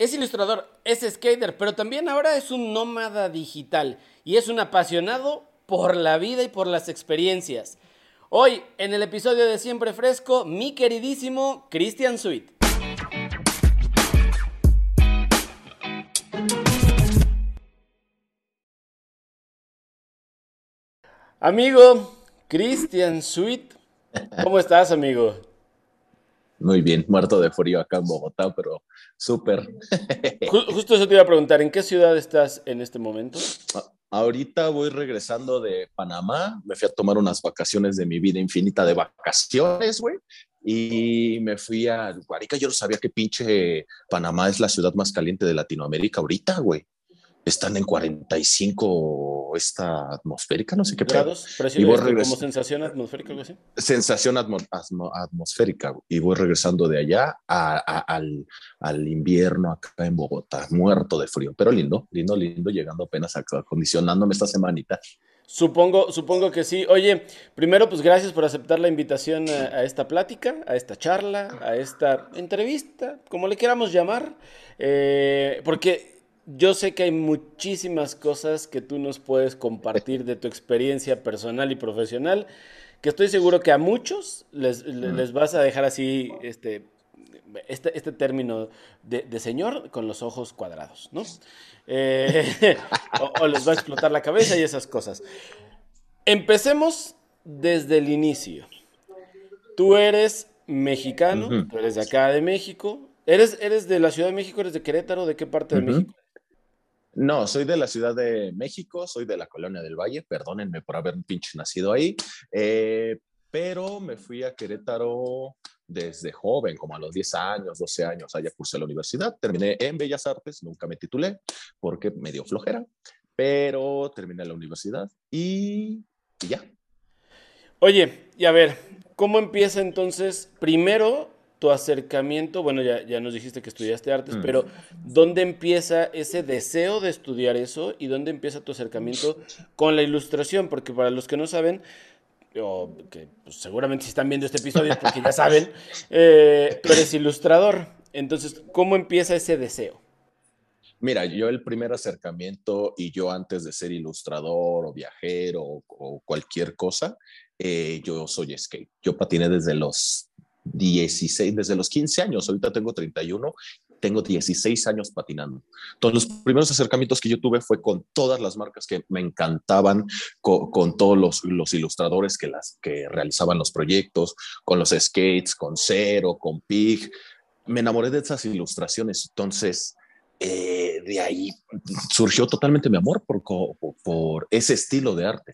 Es ilustrador, es skater, pero también ahora es un nómada digital y es un apasionado por la vida y por las experiencias. Hoy, en el episodio de Siempre Fresco, mi queridísimo Christian Sweet. Amigo Christian Sweet, ¿cómo estás, amigo? Muy bien, muerto de frío acá en Bogotá, pero súper. Justo eso te iba a preguntar, ¿en qué ciudad estás en este momento? Ahorita voy regresando de Panamá, me fui a tomar unas vacaciones de mi vida infinita de vacaciones, güey, y me fui a Guarica, yo no sabía que pinche Panamá es la ciudad más caliente de Latinoamérica ahorita, güey están en 45 esta atmosférica, no sé qué grados, y voy como sensación atmosférica, algo así. Sensación atmosférica y voy regresando de allá al, al, invierno acá en Bogotá, muerto de frío, pero lindo, lindo, lindo, llegando apenas acondicionándome esta semanita. Supongo, supongo que sí. Oye, primero, pues gracias por aceptar la invitación a, esta plática, a esta charla, a esta entrevista, como le queramos llamar, eh, porque yo sé que hay muchísimas cosas que tú nos puedes compartir de tu experiencia personal y profesional, que estoy seguro que a muchos les, vas a dejar así este, este, este término de, señor con los ojos cuadrados, ¿no? Eh, o, les va a explotar la cabeza y esas cosas. Empecemos desde el inicio. Tú eres mexicano, tú eres de acá de México. ¿Eres, ¿Eres de la Ciudad de México? ¿Eres de Querétaro? ¿De qué parte de México? No, soy de la Ciudad de México, soy de la Colonia del Valle, perdónenme por haber pinche nacido ahí, eh, pero me fui a Querétaro desde joven, como a los 10 años, 12 años, allá cursé la universidad, terminé en Bellas Artes, nunca me titulé porque me dio flojera, pero terminé la universidad y, y ya. Oye, y a ver, ¿cómo empieza entonces? Primero, tu acercamiento, bueno, ya, ya nos dijiste que estudiaste artes, mm. pero ¿dónde empieza ese deseo de estudiar eso y dónde empieza tu acercamiento con la ilustración? Porque para los que no saben, o que pues, seguramente si están viendo este episodio es porque ya saben, eh, tú eres ilustrador. Entonces, ¿cómo empieza ese deseo? Mira, yo el primer acercamiento y yo antes de ser ilustrador o viajero o, cualquier cosa, eh, yo soy skate. Yo patiné desde los 16, desde los 15 años, ahorita tengo 31, tengo 16 años patinando. Entonces, los primeros acercamientos que yo tuve fue con todas las marcas que me encantaban, con, todos los, los, ilustradores que, las, que realizaban los proyectos, con los skates, con Cero, con Pig. Me enamoré de esas ilustraciones. Entonces, eh, de ahí surgió totalmente mi amor por, por, por ese estilo de arte.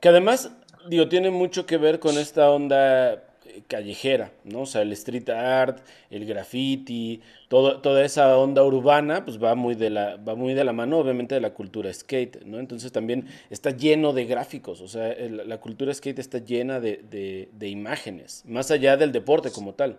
Que además, digo, tiene mucho que ver con esta onda callejera, ¿no? O sea, el street art, el graffiti, todo, toda esa onda urbana, pues va muy, de la, va muy de la mano, obviamente, de la cultura skate, ¿no? Entonces también está lleno de gráficos, o sea, la cultura skate está llena de, de imágenes, más allá del deporte como tal.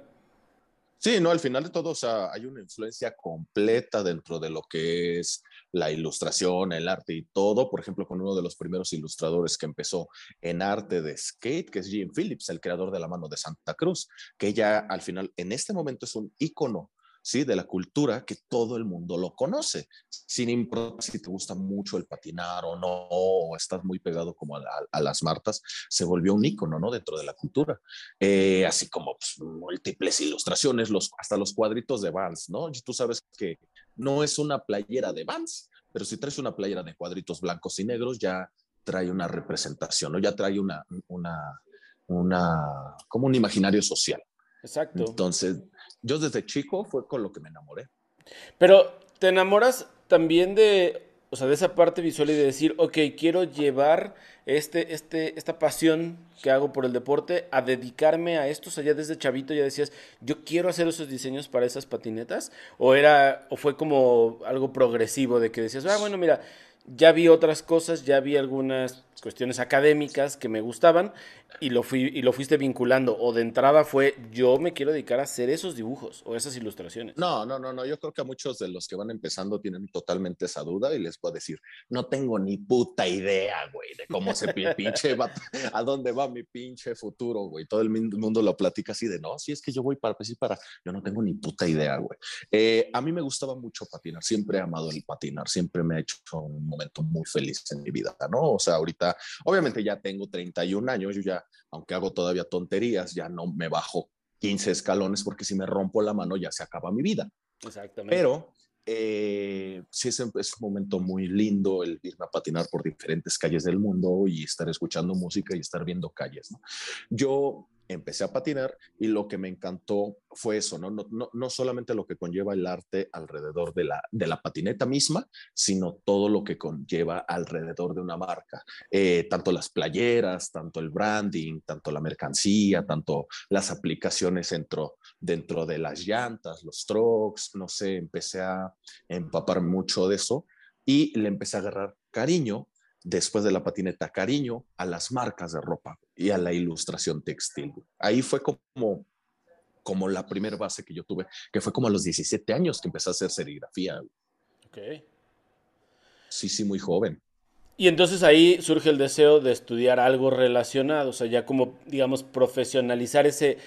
Sí, no, al final de todo, o sea, hay una influencia completa dentro de lo que es la ilustración, el arte y todo. Por ejemplo, con uno de los primeros ilustradores que empezó en arte de skate, que es Jim Phillips, el creador de la mano de Santa Cruz, que ya al final, en este momento, es un ícono ¿sí? de la cultura que todo el mundo lo conoce, sin importar si te gusta mucho el patinar o no, o estás muy pegado como a, las martas, se volvió un icono ¿no? dentro de la cultura. Eh, así como pues, múltiples ilustraciones, los, hasta los cuadritos de Vans, ¿no? Tú sabes que no es una playera de Vans, pero si traes una playera de cuadritos blancos y negros, ya trae una representación, ¿no? Ya trae una, una, una, como un imaginario social. Exacto. Entonces, yo desde chico fue con lo que me enamoré. Pero, ¿te enamoras también de, o sea, de esa parte visual y de decir, ok, quiero llevar este, este, esta pasión que hago por el deporte a dedicarme a esto? O sea, ya desde chavito ya decías, yo quiero hacer esos diseños para esas patinetas. ¿O, era, o fue como algo progresivo de que decías, ah, bueno, mira, ya vi otras cosas, ya vi algunas cuestiones académicas que me gustaban y lo, fui, y lo fuiste vinculando. O de entrada fue, yo me quiero dedicar a hacer esos dibujos o esas ilustraciones. No, no, no, no. Yo creo que a muchos de los que van empezando tienen totalmente esa duda y les puedo decir, no tengo ni puta idea, güey, de cómo se pinche va, a dónde va mi pinche futuro, güey. Todo el mundo lo platica así de, no, si es que yo voy para, pues para, yo no tengo ni puta idea, güey. Eh, a mí me gustaba mucho patinar, siempre he amado el patinar, siempre me ha hecho un momento muy feliz en mi vida, ¿no? O sea, ahorita, obviamente ya tengo 31 años, yo ya aunque hago todavía tonterías, ya no me bajo 15 escalones porque si me rompo la mano ya se acaba mi vida. Exactamente. Pero eh, sí es, es, un momento muy lindo el irme a patinar por diferentes calles del mundo y estar escuchando música y estar viendo calles. ¿no? Yo empecé a patinar y lo que me encantó fue eso, ¿no? No, no, no solamente lo que conlleva el arte alrededor de la, de la patineta misma, sino todo lo que conlleva alrededor de una marca, eh, tanto las playeras, tanto el branding, tanto la mercancía, tanto las aplicaciones dentro, dentro de las llantas, los strokes, no sé, empecé a empapar mucho de eso y le empecé a agarrar cariño después de la patineta, cariño a las marcas de ropa y a la ilustración textil. Ahí fue como, como la primera base que yo tuve, que fue como a los 17 años que empecé a hacer serigrafía. Ok. Sí, sí, muy joven. Y entonces ahí surge el deseo de estudiar algo relacionado, o sea, ya como, digamos, profesionalizar ese,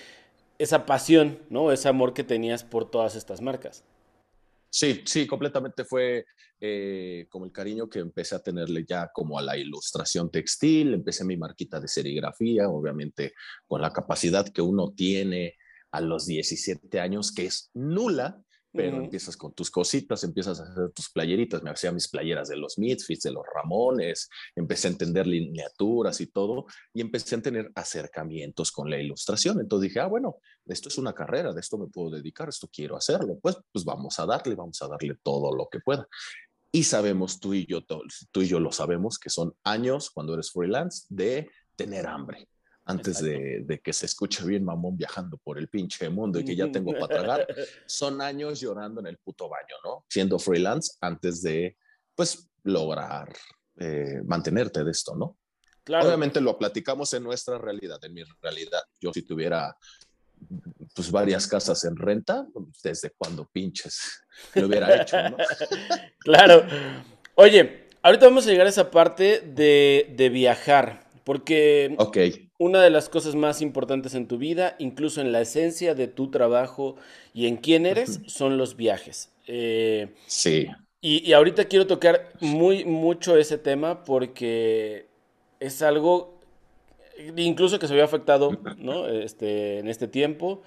esa pasión, ¿no? Ese amor que tenías por todas estas marcas. Sí, sí, completamente fue eh, como el cariño que empecé a tenerle ya como a la ilustración textil, empecé mi marquita de serigrafía, obviamente con la capacidad que uno tiene a los 17 años, que es nula, pero empiezas con tus cositas, empiezas a hacer tus playeritas, me hacía mis playeras de los Misfits, de los Ramones, empecé a entender lineaturas y todo, y empecé a tener acercamientos con la ilustración. Entonces dije, ah, bueno, esto es una carrera, de esto me puedo dedicar, esto quiero hacerlo, pues, pues vamos a darle, vamos a darle todo lo que pueda. Y sabemos, tú y yo, tú y yo lo sabemos, que son años cuando eres freelance de tener hambre antes de, que se escuche bien mamón viajando por el pinche mundo y que ya tengo para tragar, son años llorando en el puto baño, ¿no? Siendo freelance antes de, pues, lograr eh, mantenerte de esto, ¿no? Claro. Obviamente lo platicamos en nuestra realidad, en mi realidad. Yo si tuviera pues varias casas en renta, desde cuando pinches lo hubiera hecho, ¿no? claro. Oye, ahorita vamos a llegar a esa parte de, de viajar, porque okay una de las cosas más importantes en tu vida, incluso en la esencia de tu trabajo y en quién eres, son los viajes. Eh, sí. Y, ahorita quiero tocar muy mucho ese tema porque es algo, incluso que se había afectado ¿no? este, en este tiempo,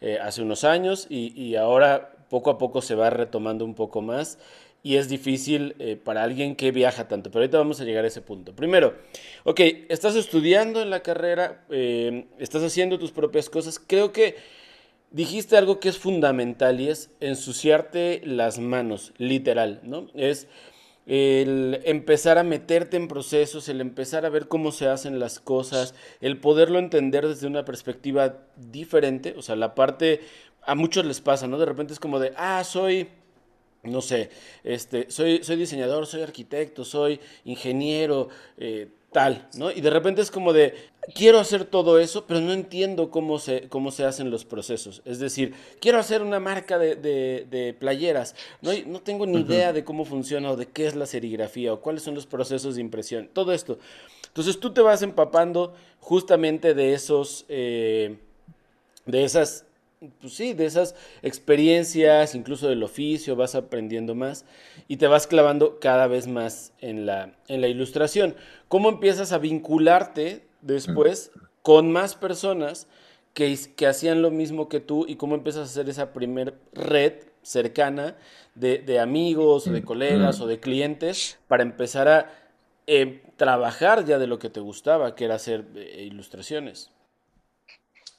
eh, hace unos años, y, y ahora poco a poco se va retomando un poco más y es difícil eh, para alguien que viaja tanto. Pero ahorita vamos a llegar a ese punto. Primero, ok, estás estudiando en la carrera, eh, estás haciendo tus propias cosas. Creo que dijiste algo que es fundamental y es ensuciarte las manos, literal, ¿no? Es el empezar a meterte en procesos, el empezar a ver cómo se hacen las cosas, el poderlo entender desde una perspectiva diferente, o sea, la parte, a muchos les pasa, ¿no? De repente es como de, ah, soy no sé, este, soy, soy diseñador, soy arquitecto, soy ingeniero, eh, tal, ¿no? Y de repente es como de, quiero hacer todo eso, pero no entiendo cómo se, cómo se hacen los procesos. Es decir, quiero hacer una marca de, de, playeras, no, no tengo ni idea de cómo funciona o de qué es la serigrafía o cuáles son los procesos de impresión, todo esto. Entonces tú te vas empapando justamente de esos, eh, de esas pues sí, de esas experiencias, incluso del oficio, vas aprendiendo más y te vas clavando cada vez más en la, en la ilustración. ¿Cómo empiezas a vincularte después con más personas que, que hacían lo mismo que tú y cómo empiezas a hacer esa primer red cercana de, amigos o de colegas o de clientes para empezar a eh, trabajar ya de lo que te gustaba, que era hacer eh, ilustraciones?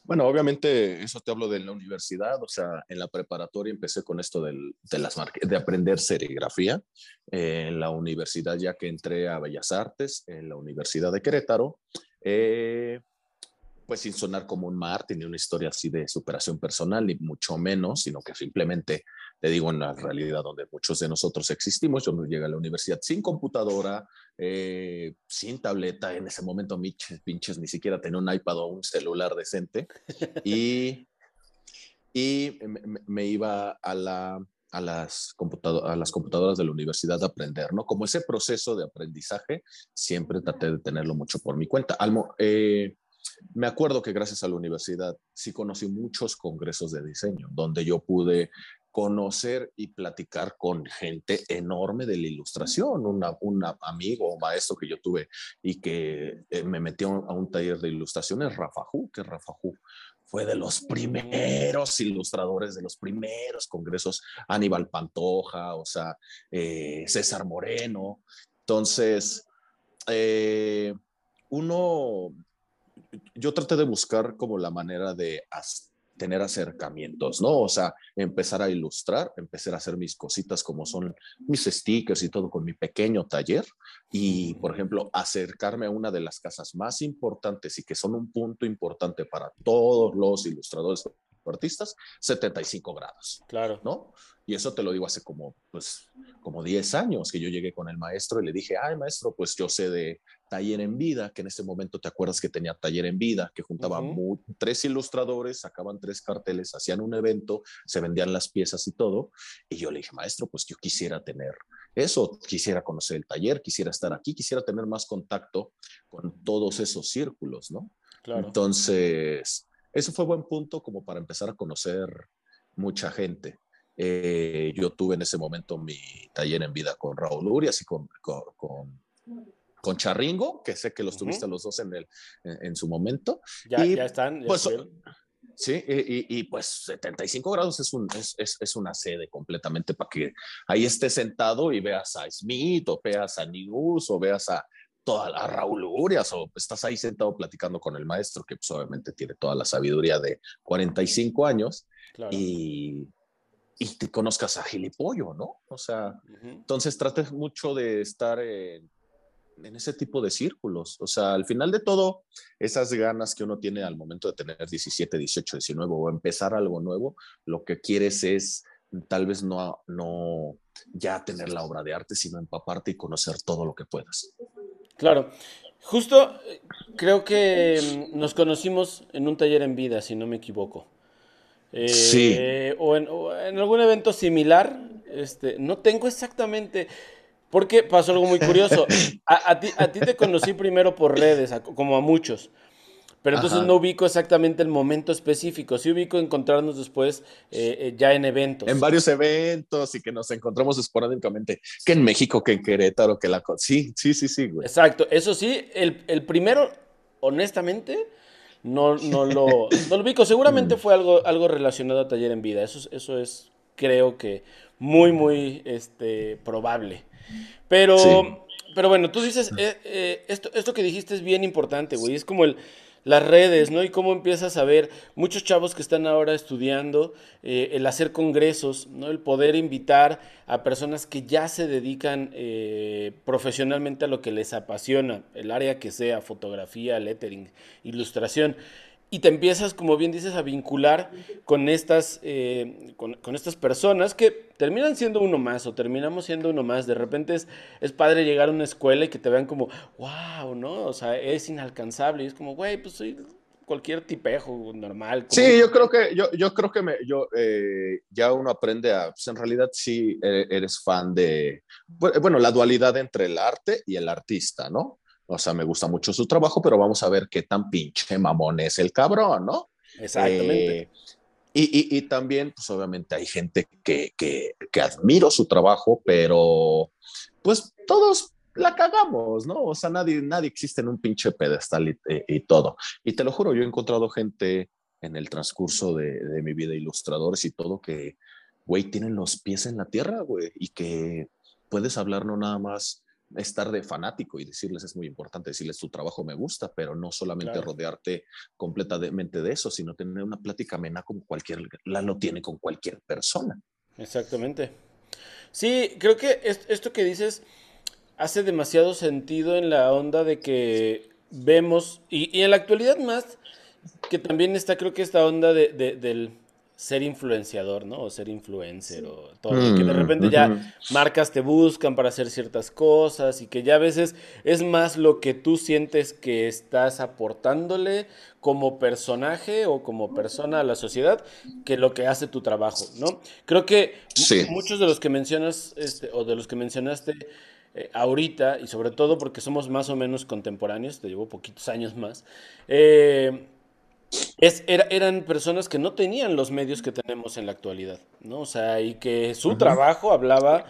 Bueno, obviamente eso te hablo de la universidad, o sea, en la preparatoria empecé con esto de, las de aprender serigrafía. en la universidad, ya que entré a Bellas Artes, en la Universidad de Querétaro, eh, pues sin sonar como un Martin ni una historia así de superación personal, ni mucho menos, sino que simplemente te digo en la realidad donde muchos de nosotros existimos. Yo llegué a la universidad sin computadora, eh, sin tableta. En ese momento, pinches, pinches, ni siquiera tenía un iPad o un celular decente. Y, y me, iba a, la, a, las a las computadoras de la universidad a aprender, ¿no? Como ese proceso de aprendizaje, siempre traté de tenerlo mucho por mi cuenta. Almo, eh, me acuerdo que gracias a la universidad sí conocí muchos congresos de diseño, donde yo pude conocer y platicar con gente enorme de la ilustración, un amigo o maestro que yo tuve y que eh, me metió a un taller de ilustración es Rafa Hu, que Rafa Hu fue de los primeros ilustradores, de los primeros congresos, Aníbal Pantoja, o sea, eh, César Moreno. Entonces, eh, uno yo traté de buscar como la manera de tener acercamientos, ¿no? O sea, empezar a ilustrar, empezar a hacer mis cositas como son mis stickers y todo con mi pequeño taller y, por ejemplo, acercarme a una de las casas más importantes y que son un punto importante para todos los ilustradores artistas, 75 grados. Claro. ¿No? Y eso te lo digo hace como, pues, como 10 años que yo llegué con el maestro y le dije, ay, maestro, pues yo sé de taller en vida, que en ese momento te acuerdas que tenía taller en vida, que juntaba tres ilustradores, sacaban tres carteles, hacían un evento, se vendían las piezas y todo. Y yo le dije, maestro, pues yo quisiera tener eso, quisiera conocer el taller, quisiera estar aquí, quisiera tener más contacto con todos esos círculos, ¿no? Claro. Entonces, eso fue buen punto como para empezar a conocer mucha gente. Eh, yo tuve en ese momento mi taller en vida con Raúl Urias y con, con, con, Charringo, que sé que los tuviste los dos en, el, en, su momento. Ya, ya están. pues, sí, y, y, pues 75 grados es, un, es, es, es, una sede completamente para que ahí estés sentado y veas a Smith o veas a News o veas a, toda a Raúl Urias o estás ahí sentado platicando con el maestro que pues, obviamente tiene toda la sabiduría de 45 años y, y te conozcas a Gilipollo, ¿no? O sea, entonces trates mucho de estar en, en, ese tipo de círculos. O sea, al final de todo, esas ganas que uno tiene al momento de tener 17, 18, 19 o empezar algo nuevo, lo que quieres es tal vez no, no ya tener la obra de arte, sino empaparte y conocer todo lo que puedas. Claro. Justo creo que mm, nos conocimos en un taller en vida, si no me equivoco. Eh, sí. O en, algún evento similar. Este, no tengo exactamente. Porque pasó algo muy curioso. A, ti, a ti te conocí primero por redes, como a muchos. Pero entonces no ubico exactamente el momento específico. Sí ubico encontrarnos después eh, eh, ya en eventos. En varios eventos y que nos encontramos esporádicamente. Que en México, que en Querétaro, que la... Sí, sí, sí, sí, güey. Exacto. Eso sí, el, el primero, honestamente, no, no, lo, no lo ubico. Seguramente mm. fue algo, algo relacionado a Taller en Vida. Eso, eso es, creo que, muy, muy este, probable. Pero... Pero bueno, tú dices, eh, esto, esto que dijiste es bien importante, güey. Es como el, las redes, ¿no? Y cómo empiezas a ver muchos chavos que están ahora estudiando, eh, el hacer congresos, ¿no? El poder invitar a personas que ya se dedican eh, profesionalmente a lo que les apasiona, el área que sea, fotografía, lettering, ilustración y te empiezas, como bien dices, a vincular con estas, eh, con, estas personas que terminan siendo uno más o terminamos siendo uno más. De repente es, es padre llegar a una escuela y que te vean como, wow, ¿no? O sea, es inalcanzable. Y es como, güey, pues soy cualquier tipejo normal. Sí, yo creo que, yo, yo creo que me, yo, eh, ya uno aprende a, pues en realidad sí e, eres fan de, bueno, la dualidad entre el arte y el artista, ¿no? O sea, me gusta mucho su trabajo, pero vamos a ver qué tan pinche mamón es el cabrón, ¿no? Exactamente. Eh, y, y, también, pues obviamente hay gente que, que, que, admiro su trabajo, pero pues todos la cagamos, ¿no? O sea, nadie, nadie existe en un pinche pedestal y, y, todo. Y te lo juro, yo he encontrado gente en el transcurso de, de mi vida, ilustradores y todo, que, güey, tienen los pies en la tierra, güey, y que puedes hablar no nada más estar de fanático y decirles es muy importante, decirles tu trabajo me gusta, pero no solamente rodearte completamente de eso, sino tener una plática amena como cualquier, la lo tiene con cualquier persona. Exactamente. Sí, creo que esto que dices hace demasiado sentido en la onda de que vemos, y, en la actualidad más, que también está, creo que esta onda de, del ser influenciador, ¿no? O ser influencer o todo. que de mm, repente ya marcas te buscan para hacer ciertas cosas y que ya a veces es más lo que tú sientes que estás aportándole como personaje o como persona a la sociedad que lo que hace tu trabajo, ¿no? Creo que muchos de los que mencionas este, o de los que mencionaste eh, ahorita y sobre todo porque somos más o menos contemporáneos, te llevo poquitos años más, eh, es, eran personas que no tenían los medios que tenemos en la actualidad, ¿no? O sea, y que su trabajo hablaba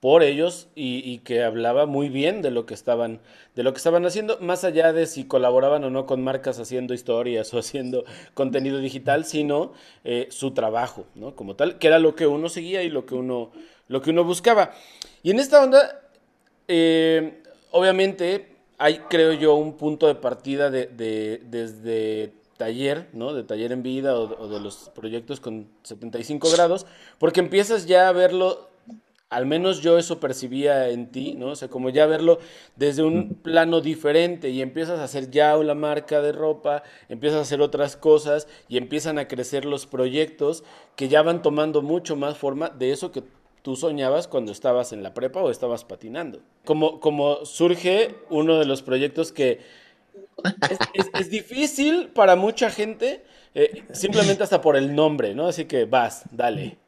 por ellos y, que hablaba muy bien de lo que estaban de lo que estaban haciendo más allá de si colaboraban o no con marcas haciendo historias o haciendo contenido digital sino eh, su trabajo no como tal que era lo que uno seguía y lo que uno lo que uno buscaba. Y en esta onda eh, obviamente hay creo yo un punto de partida de, de desde taller, ¿no? De taller en vida o, de los proyectos con 75 grados, porque empiezas ya a verlo, al menos yo eso percibía en ti, ¿no? O sea, como ya verlo desde un plano diferente y empiezas a hacer ya una marca de ropa, empiezas a hacer otras cosas y empiezan a crecer los proyectos que ya van tomando mucho más forma de eso que tú soñabas cuando estabas en la prepa o estabas patinando. Como, como surge uno de los proyectos que es, difícil para mucha gente, eh, simplemente hasta por el nombre, ¿no? Así que vas, dale.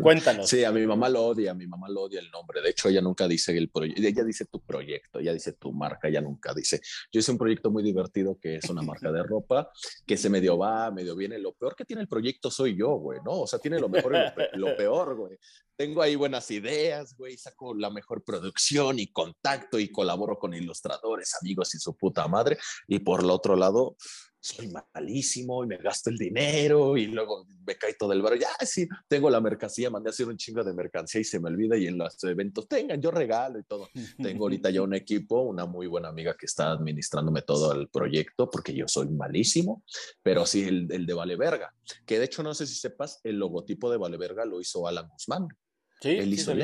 Cuéntanos. Sí, a mi mamá lo odia, a mi mamá lo odia el nombre. De hecho, ella nunca dice el proyecto, ella dice tu proyecto, ella dice tu marca, ella nunca dice. Yo hice un proyecto muy divertido que es una marca de ropa, que se medio va, medio viene. Lo peor que tiene el proyecto soy yo, güey, ¿no? O sea, tiene lo mejor y lo, peor, güey. Tengo ahí buenas ideas, güey, saco la mejor producción y contacto y colaboro con ilustradores, amigos y su puta madre. Y por el otro lado, soy malísimo y me gasto el dinero y luego me cae todo el barro. Ya, sí, tengo la mercancía, mandé a hacer un chingo de mercancía y se me olvida y en los eventos, tengan, yo regalo y todo. Tengo ahorita ya un equipo, una muy buena amiga que está administrándome todo el proyecto porque yo soy malísimo, pero sí el, el de Vale Verga, que de hecho no sé si sepas, el logotipo de Vale Verga lo hizo Alan Guzmán. Sí, Él hizo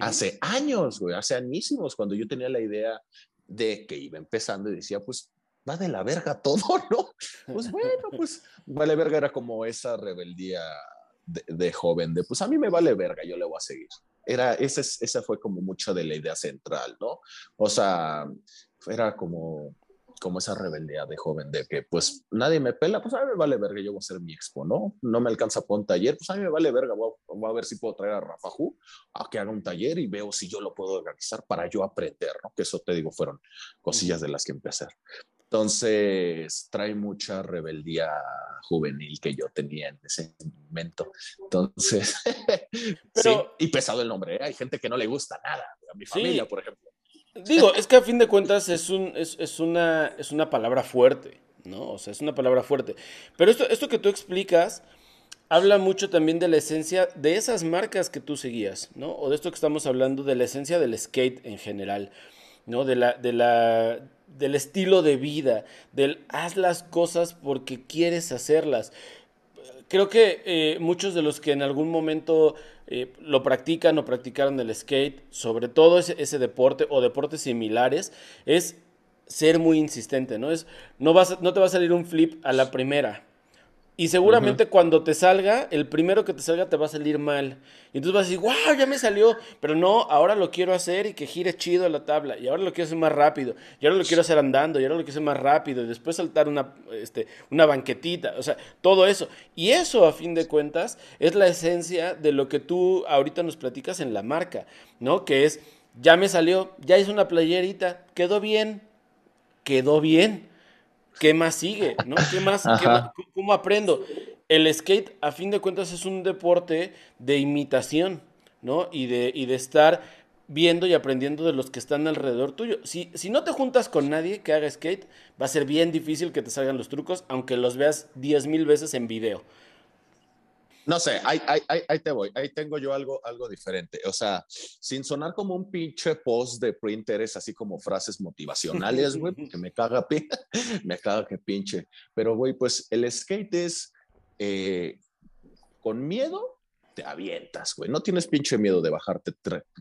Hace años, güey, hace añísimos, cuando yo tenía la idea de que iba empezando y decía, pues va de la verga todo, ¿no? Pues bueno, pues vale verga era como esa rebeldía de, joven, de pues a mí me vale verga, yo le voy a seguir. Era, esa, esa fue como mucho de la idea central, ¿no? O sea, era como como esa rebeldía de joven de que pues nadie me pela, pues a mí me vale verga, yo voy a hacer mi expo, ¿no? No me alcanza para un taller, pues a mí me vale verga, voy a, ver si puedo traer a Rafa Ju a que haga un taller y veo si yo lo puedo organizar para yo aprender, ¿no? Que eso te digo fueron cosillas de las que empecé. Entonces, trae mucha rebeldía juvenil que yo tenía en ese momento. Entonces, sí, y pesado el nombre, ¿eh? hay gente que no le gusta nada, a mi familia, por ejemplo. Digo, es que a fin de cuentas es, un, es, una, es una palabra fuerte, ¿no? O sea, es una palabra fuerte. Pero esto, esto que tú explicas habla mucho también de la esencia de esas marcas que tú seguías, ¿no? O de esto que estamos hablando, de la esencia del skate en general, ¿no? De la, de la, del estilo de vida, del haz las cosas porque quieres hacerlas. Creo que eh, muchos de los que en algún momento eh, lo practican o practicaron el skate, sobre todo ese, deporte o deportes similares, es ser muy insistente, ¿no? Es, no, vas, no te va a salir un flip a la primera, y seguramente cuando te salga, el primero que te salga te va a salir mal. Y entonces vas a decir, wow, ya me salió. Pero no, ahora lo quiero hacer y que gire chido la tabla. Y ahora lo quiero hacer más rápido. Y ahora lo quiero hacer andando. Y ahora lo quiero hacer más rápido. Y después saltar una, este, una banquetita. O sea, todo eso. Y eso, a fin de cuentas, es la esencia de lo que tú ahorita nos platicas en la marca, ¿no? Que es, ya me salió, ya hice una playerita, quedó bien, quedó bien ¿qué más sigue? ¿no? ¿Qué más, ¿Cómo aprendo? El skate, a fin de cuentas, es un deporte de imitación, ¿no? Y de, y de estar viendo y aprendiendo de los que están alrededor tuyo. Si, si no te juntas con nadie que haga skate, va a ser bien difícil que te salgan los trucos, aunque los veas 10 mil veces en video. No sé, ahí, te voy, ahí tengo yo algo, algo diferente. O sea, sin sonar como un pinche post de printer, así como frases motivacionales, güey, que me caga, me caga que pinche. Pero, güey, pues el skate es eh, con miedo te avientas, güey. No tienes pinche miedo de bajarte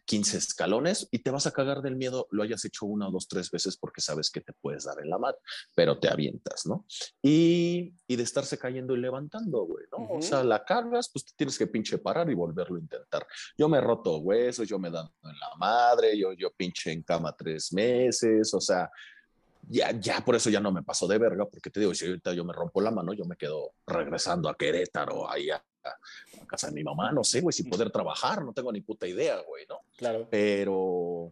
15 escalones y te vas a cagar del miedo, lo hayas hecho una, dos, tres veces porque sabes que te puedes dar en la madre, pero te avientas, ¿no? Y, y de estarse cayendo y levantando, güey, ¿no? O sea, la cargas, pues tienes que pinche parar y volverlo a intentar. Yo me he roto huesos, yo me he dado en la madre, yo, yo pinche en cama tres meses, o sea, ya, ya por eso ya no me paso de verga, porque te digo, si ahorita yo me rompo la mano, yo me quedo regresando a Querétaro, ahí a, a casa de mi mamá, no sé, güey, sin poder trabajar, no tengo ni puta idea, güey, ¿no? Claro. Pero,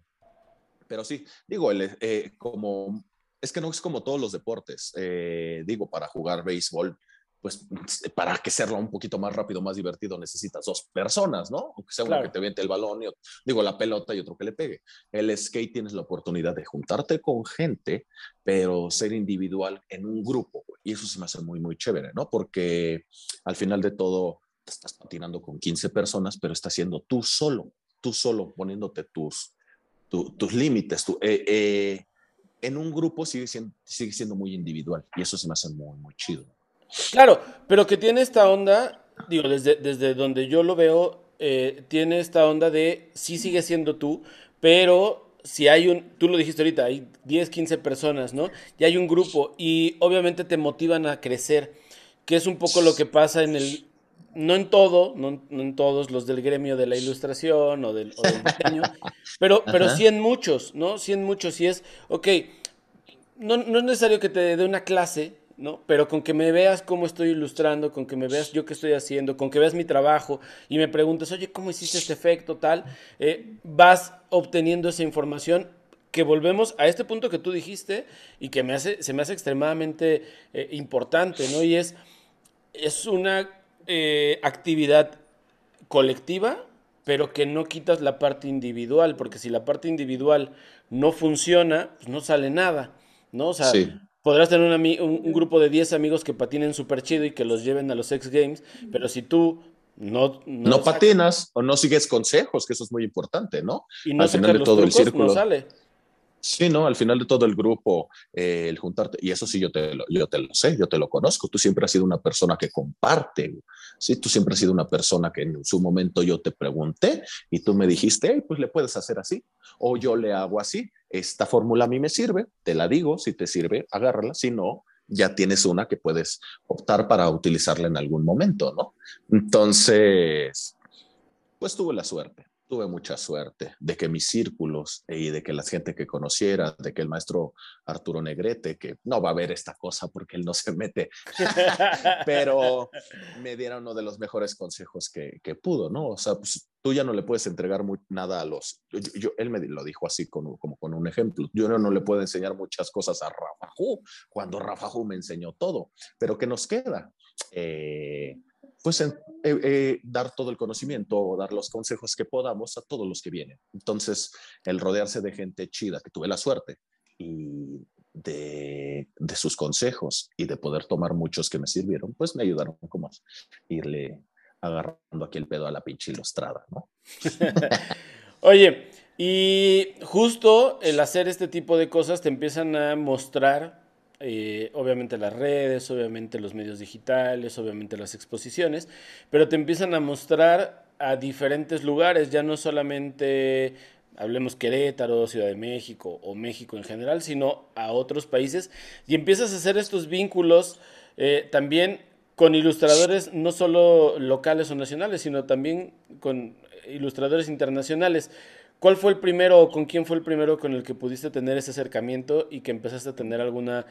pero sí, digo, el, eh, como, es que no es como todos los deportes, eh, digo, para jugar béisbol, pues para que sea un poquito más rápido, más divertido, necesitas dos personas, ¿no? Aunque sea uno que te viente el balón, y, digo, la pelota y otro que le pegue. El skate tienes la oportunidad de juntarte con gente, pero ser individual en un grupo. Y eso se me hace muy, muy chévere, ¿no? Porque al final de todo, estás patinando con 15 personas, pero estás siendo tú solo, tú solo poniéndote tus, tus límites. Eh, eh, en un grupo sigue siendo, sigue siendo muy individual y eso se me hace muy, muy chido. Claro, pero que tiene esta onda, digo, desde, desde donde yo lo veo, eh, tiene esta onda de sí sigue siendo tú, pero si hay un, tú lo dijiste ahorita, hay 10, 15 personas, ¿no? Y hay un grupo y obviamente te motivan a crecer, que es un poco lo que pasa en el, no en todo, no, en todos los del gremio de la ilustración o del, diseño, pero, pero sí en muchos, ¿no? Sí en muchos, y es, ok, no, no es necesario que te dé una clase, ¿no? Pero con que me veas cómo estoy ilustrando, con que me veas yo qué estoy haciendo, con que veas mi trabajo y me preguntes, oye, ¿cómo hiciste este efecto tal? Eh, vas obteniendo esa información que volvemos a este punto que tú dijiste y que me hace, se me hace extremadamente eh, importante, ¿no? Y es, es una eh, actividad colectiva, pero que no quitas la parte individual, porque si la parte individual no funciona, pues no sale nada, ¿no? O sea, podrás tener un, grupo de 10 amigos que patinen súper chido y que los lleven a los X Games, pero si tú no, no, patinas o no sigues consejos, que eso es muy importante, ¿no? Y no Al final de todo el círculo. No sale. Sí, ¿no? Al final de todo el grupo, eh, el juntarte, y eso sí yo te, lo, yo te lo sé, yo te lo conozco, tú siempre has sido una persona que comparte, ¿sí? Tú siempre has sido una persona que en su momento yo te pregunté y tú me dijiste, pues le puedes hacer así, o yo le hago así, esta fórmula a mí me sirve, te la digo, si te sirve, agárrala, si no, ya tienes una que puedes optar para utilizarla en algún momento, ¿no? Entonces, pues tuve la suerte tuve mucha suerte de que mis círculos y de que la gente que conociera, de que el maestro Arturo Negrete, que no va a ver esta cosa porque él no se mete, pero me diera uno de los mejores consejos que, que pudo, ¿no? O sea, pues tú ya no le puedes entregar nada a los... Él me lo dijo así como, como con un ejemplo. Yo no, no le puedo enseñar muchas cosas a Rafa cuando Rafa me enseñó todo, pero ¿qué nos queda? Eh, pues eh, eh, dar todo el conocimiento o dar los consejos que podamos a todos los que vienen. Entonces, el rodearse de gente chida, que tuve la suerte, y de, de, sus consejos y de poder tomar muchos que me sirvieron, pues me ayudaron como a irle agarrando aquí el pedo a la pinche ilustrada, ¿no? Oye, y justo el hacer este tipo de cosas te empiezan a mostrar eh, obviamente las redes, obviamente los medios digitales, obviamente las exposiciones, pero te empiezan a mostrar a diferentes lugares, ya no solamente hablemos Querétaro, Ciudad de México o México en general, sino a otros países y empiezas a hacer estos vínculos eh, también con ilustradores no solo locales o nacionales, sino también con ilustradores internacionales. ¿Cuál fue el primero o con quién fue el primero con el que pudiste tener ese acercamiento y que empezaste a tener alguna,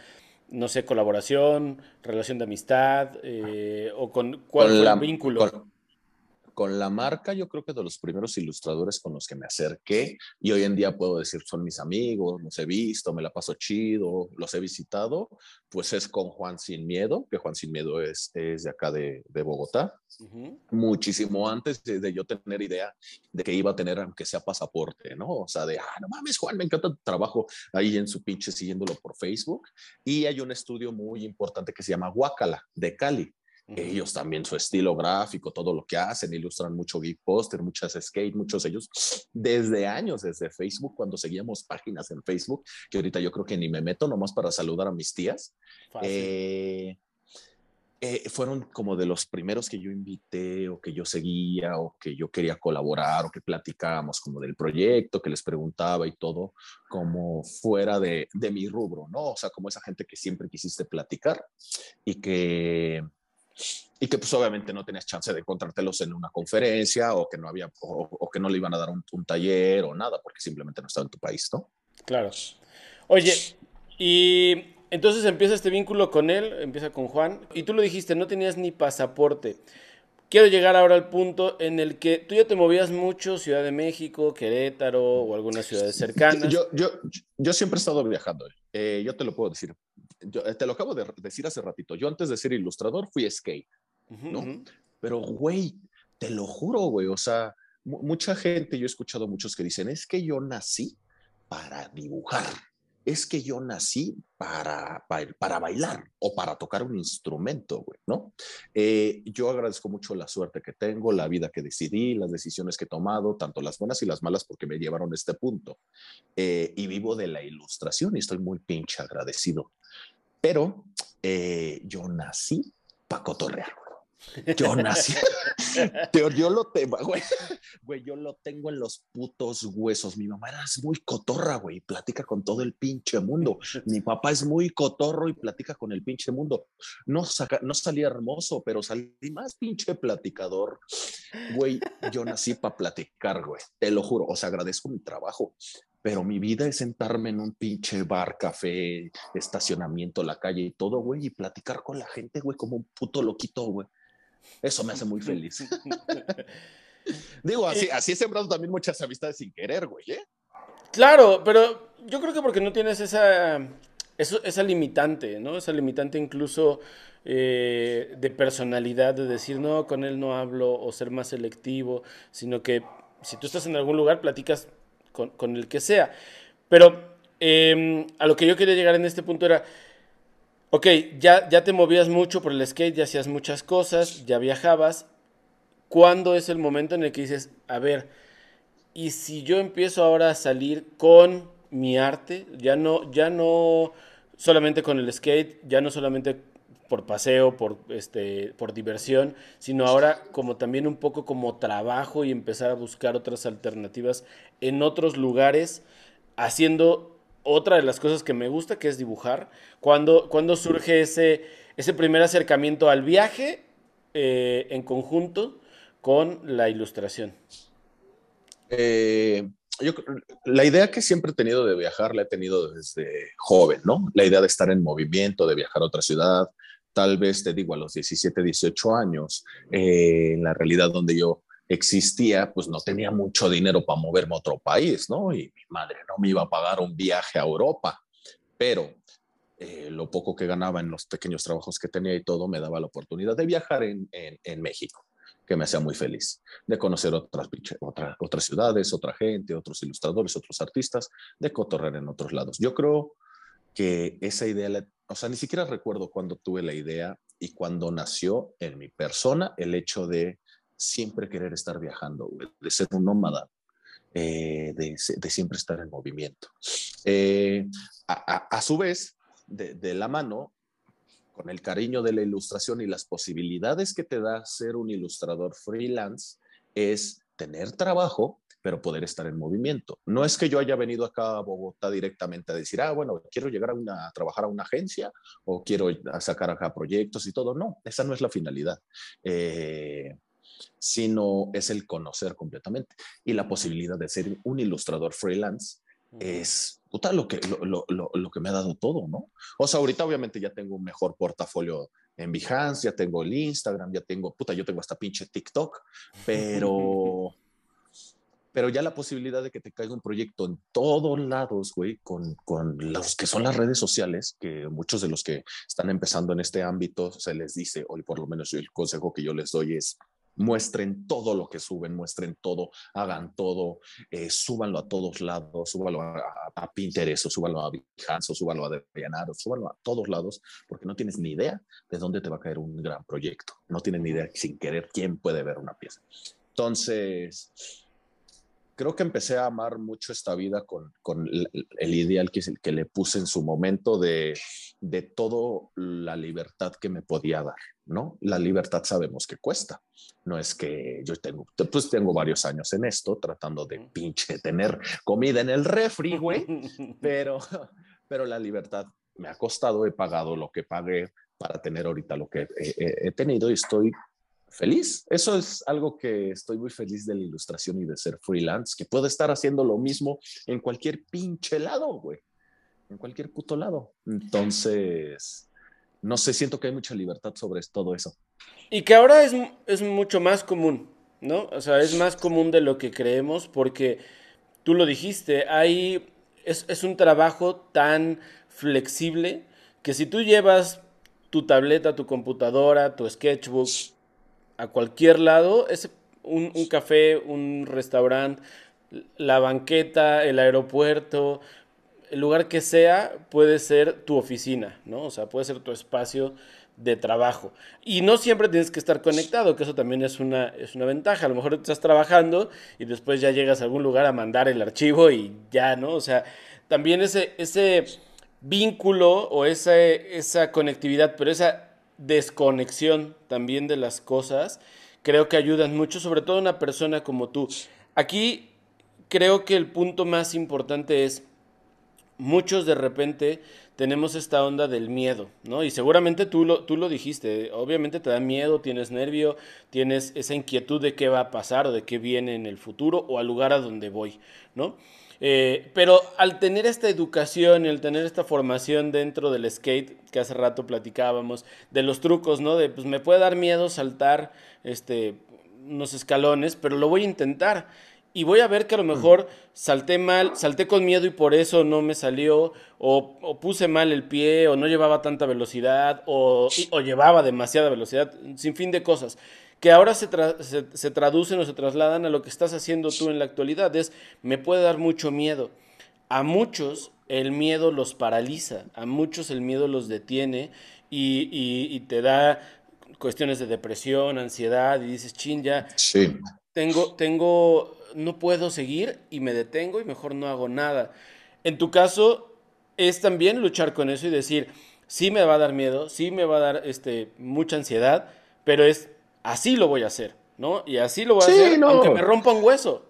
no sé, colaboración, relación de amistad eh, o con cuál fue el vínculo? con la marca, yo creo que de los primeros ilustradores con los que me acerqué, y hoy en día puedo decir son mis amigos, los he visto, me la paso chido, los he visitado, pues es con Juan Sin Miedo, que Juan Sin Miedo es, es de acá de, de Bogotá. Muchísimo antes de, yo tener idea de que iba a tener, aunque sea pasaporte, ¿no? O sea, de, ah, no mames, Juan, me encanta tu trabajo ahí en su pinche siguiéndolo por Facebook. Y hay un estudio muy importante que se llama Huacala, de Cali ellos también su estilo gráfico, todo lo que hacen, ilustran mucho geek poster, muchas skate, muchos ellos desde años, desde Facebook, cuando seguíamos páginas en Facebook, que ahorita yo creo que ni me meto nomás para saludar a mis tías. Eh, eh, fueron como de los primeros que yo invité o que yo seguía o que yo quería colaborar o que platicábamos como del proyecto, que les preguntaba y todo, como fuera de, de mi rubro, ¿no? O sea, como esa gente que siempre quisiste platicar y que y que pues obviamente no tenías chance de encontrártelos en una conferencia o que no había o, que no le iban a dar un, un, taller o nada porque simplemente no estaba en tu país, ¿no? Claro. Oye, y entonces empieza este vínculo con él, empieza con Juan, y tú lo dijiste, no tenías ni pasaporte. Quiero llegar ahora al punto en el que tú ya te movías mucho, Ciudad de México, Querétaro o algunas ciudades cercanas. Yo, yo, yo siempre he estado viajando, eh, yo te lo puedo decir. Eh, te lo acabo de decir hace ratito. Yo antes de ser ilustrador fui skate, ¿no? Pero, güey, te lo juro, güey, o sea, mucha gente, yo he escuchado muchos que dicen, es que yo nací para dibujar es que yo nací para, para, bailar o para tocar un instrumento, güey, ¿no? Eh, yo agradezco mucho la suerte que tengo, la vida que decidí, las decisiones que he tomado, tanto las buenas y las malas, porque me llevaron a este punto. Eh, y vivo de la ilustración y estoy muy pinche agradecido. Pero eh, yo nací para cotorrear, yo nací. yo lo tengo, güey, Yo lo tengo en los putos huesos. Mi mamá era muy cotorra, güey. Platica con todo el pinche mundo. Mi papá es muy cotorro y platica con el pinche mundo. No, saca, no salí hermoso, pero salí más pinche platicador. Güey, yo nací para platicar, güey. Te lo juro. O sea, agradezco mi trabajo pero mi vida es sentarme en un pinche bar, café, estacionamiento, la calle y todo, güey, y platicar con la gente, güey, como un puto loquito, güey. Eso me hace muy feliz. Digo, así, así he sembrado también muchas amistades sin querer, güey, ¿eh? Claro, pero yo creo que porque no tienes esa, esa limitante, ¿no? Esa limitante incluso eh, de personalidad, de decir, no, con él no hablo, o ser más selectivo, sino que si tú estás en algún lugar, platicas con, el que sea. Pero em, a lo que yo quería llegar en este punto era, ok, ya, ya te movías mucho por el skate, ya hacías muchas cosas, ya viajabas. ¿Cuándo es el momento en el que dices, a ver, y si yo empiezo ahora a salir con mi arte, ya no, ya no solamente con el skate, ya no solamente por paseo, por, este, por diversión, sino ahora como también un poco como trabajo y empezar a buscar otras alternativas en otros lugares, haciendo otra de las cosas que me gusta, que es dibujar. Cuando, cuando surge ese, ese primer acercamiento al viaje eh, en conjunto con la ilustración? Eh, yo, la idea que siempre he tenido de viajar la he tenido desde joven, ¿no? La idea de estar en movimiento, de viajar a otra ciudad. Tal vez te digo, a los 17, 18 años, eh, en la realidad donde yo existía, pues no tenía mucho dinero para moverme a otro país, ¿no? Y mi madre no me iba a pagar un viaje a Europa, pero eh, lo poco que ganaba en los pequeños trabajos que tenía y todo me daba la oportunidad de viajar en, en, México, que me hacía muy feliz, de conocer otras, otra, otras ciudades, otra gente, otros ilustradores, otros artistas, de cotorrer en otros lados. Yo creo que esa idea, o sea, ni siquiera recuerdo cuándo tuve la idea y cuándo nació en mi persona el hecho de siempre querer estar viajando, de ser un nómada, eh, de, siempre estar en movimiento. Eh, a, su vez, de, la mano, con el cariño de la ilustración y las posibilidades que te da ser un ilustrador freelance, es tener trabajo, pero poder estar en movimiento. No es que yo haya venido acá a Bogotá directamente a decir, ah, bueno, quiero llegar a, a trabajar a una agencia o quiero sacar acá proyectos y todo. No, esa no es la finalidad. Eh, sino es el conocer completamente. Y la posibilidad de ser un ilustrador freelance es puta, lo, que, lo, lo, lo, que me ha dado todo, ¿no? O sea, ahorita obviamente ya tengo un mejor portafolio en Behance, ya tengo el Instagram, ya tengo, puta, yo tengo hasta pinche TikTok, pero... pero ya la posibilidad de que te caiga un proyecto en todos lados, güey, con, con, los que son las redes sociales, que muchos de los que están empezando en este ámbito se les dice, hoy por lo menos el consejo que yo les doy es, muestren todo lo que suben, muestren todo, hagan todo, eh, súbanlo a todos lados, súbanlo a, Pinterest, o súbanlo a Behance, o súbanlo a DeviantArt, súbanlo a todos lados, porque no tienes ni idea de dónde te va a caer un gran proyecto. No tienes ni idea sin querer quién puede ver una pieza. Entonces, creo que empecé a amar mucho esta vida con, con el, ideal que, que le puse en su momento de, de todo la libertad que me podía dar, ¿no? La libertad sabemos que cuesta. No es que yo tengo, pues tengo varios años en esto, tratando de pinche tener comida en el refri, güey, pero, pero la libertad me ha costado, he pagado lo que pagué para tener ahorita lo que he tenido y estoy feliz. Eso es algo que estoy muy feliz de la ilustración y de ser freelance, que puedo estar haciendo lo mismo en cualquier pinche lado, güey. En cualquier puto lado. Entonces, no sé, siento que hay mucha libertad sobre todo eso. Y que ahora es, es mucho más común, ¿no? O sea, es más común de lo que creemos porque tú lo dijiste, hay, es, es un trabajo tan flexible que si tú llevas tu tableta, tu computadora, tu sketchbook, a cualquier lado, es un, café, un restaurante, la banqueta, el aeropuerto, el lugar que sea puede ser tu oficina, ¿no? O sea, puede ser tu espacio de trabajo. Y no siempre tienes que estar conectado, que eso también es una, es una ventaja. A lo mejor estás trabajando y después ya llegas a algún lugar a mandar el archivo y ya, ¿no? O sea, también ese, ese vínculo o esa, esa conectividad, pero esa desconexión también de las cosas, creo que ayudan mucho, sobre todo una persona como tú. Aquí creo que el punto más importante es, muchos de repente tenemos esta onda del miedo, ¿no? Y seguramente tú lo, tú lo dijiste, obviamente te da miedo, tienes nervio, tienes esa inquietud de qué va a pasar o de qué viene en el futuro o al lugar a donde voy, ¿no? Eh, pero al tener esta educación y al tener esta formación dentro del skate, que hace rato platicábamos, de los trucos, ¿no? De, pues me puede dar miedo saltar este, unos escalones, pero lo voy a intentar. Y voy a ver que a lo mm. mejor salté mal, salté con miedo y por eso no me salió, o, puse mal el pie, o no llevaba tanta velocidad, o, o llevaba demasiada velocidad, sin fin de cosas que ahora se, se, traducen o se trasladan a lo que estás haciendo tú en la actualidad. Es, me puede dar mucho miedo. A muchos el miedo los paraliza, a muchos el miedo los detiene y, te da cuestiones de depresión, ansiedad y dices, chin, ya, sí. tengo, tengo, no puedo seguir y me detengo y mejor no hago nada. En tu caso es también luchar con eso y decir, sí me va a dar miedo, sí me va a dar este, mucha ansiedad, pero es así lo voy a hacer, ¿no? Y así lo voy a hacer aunque me rompa un hueso.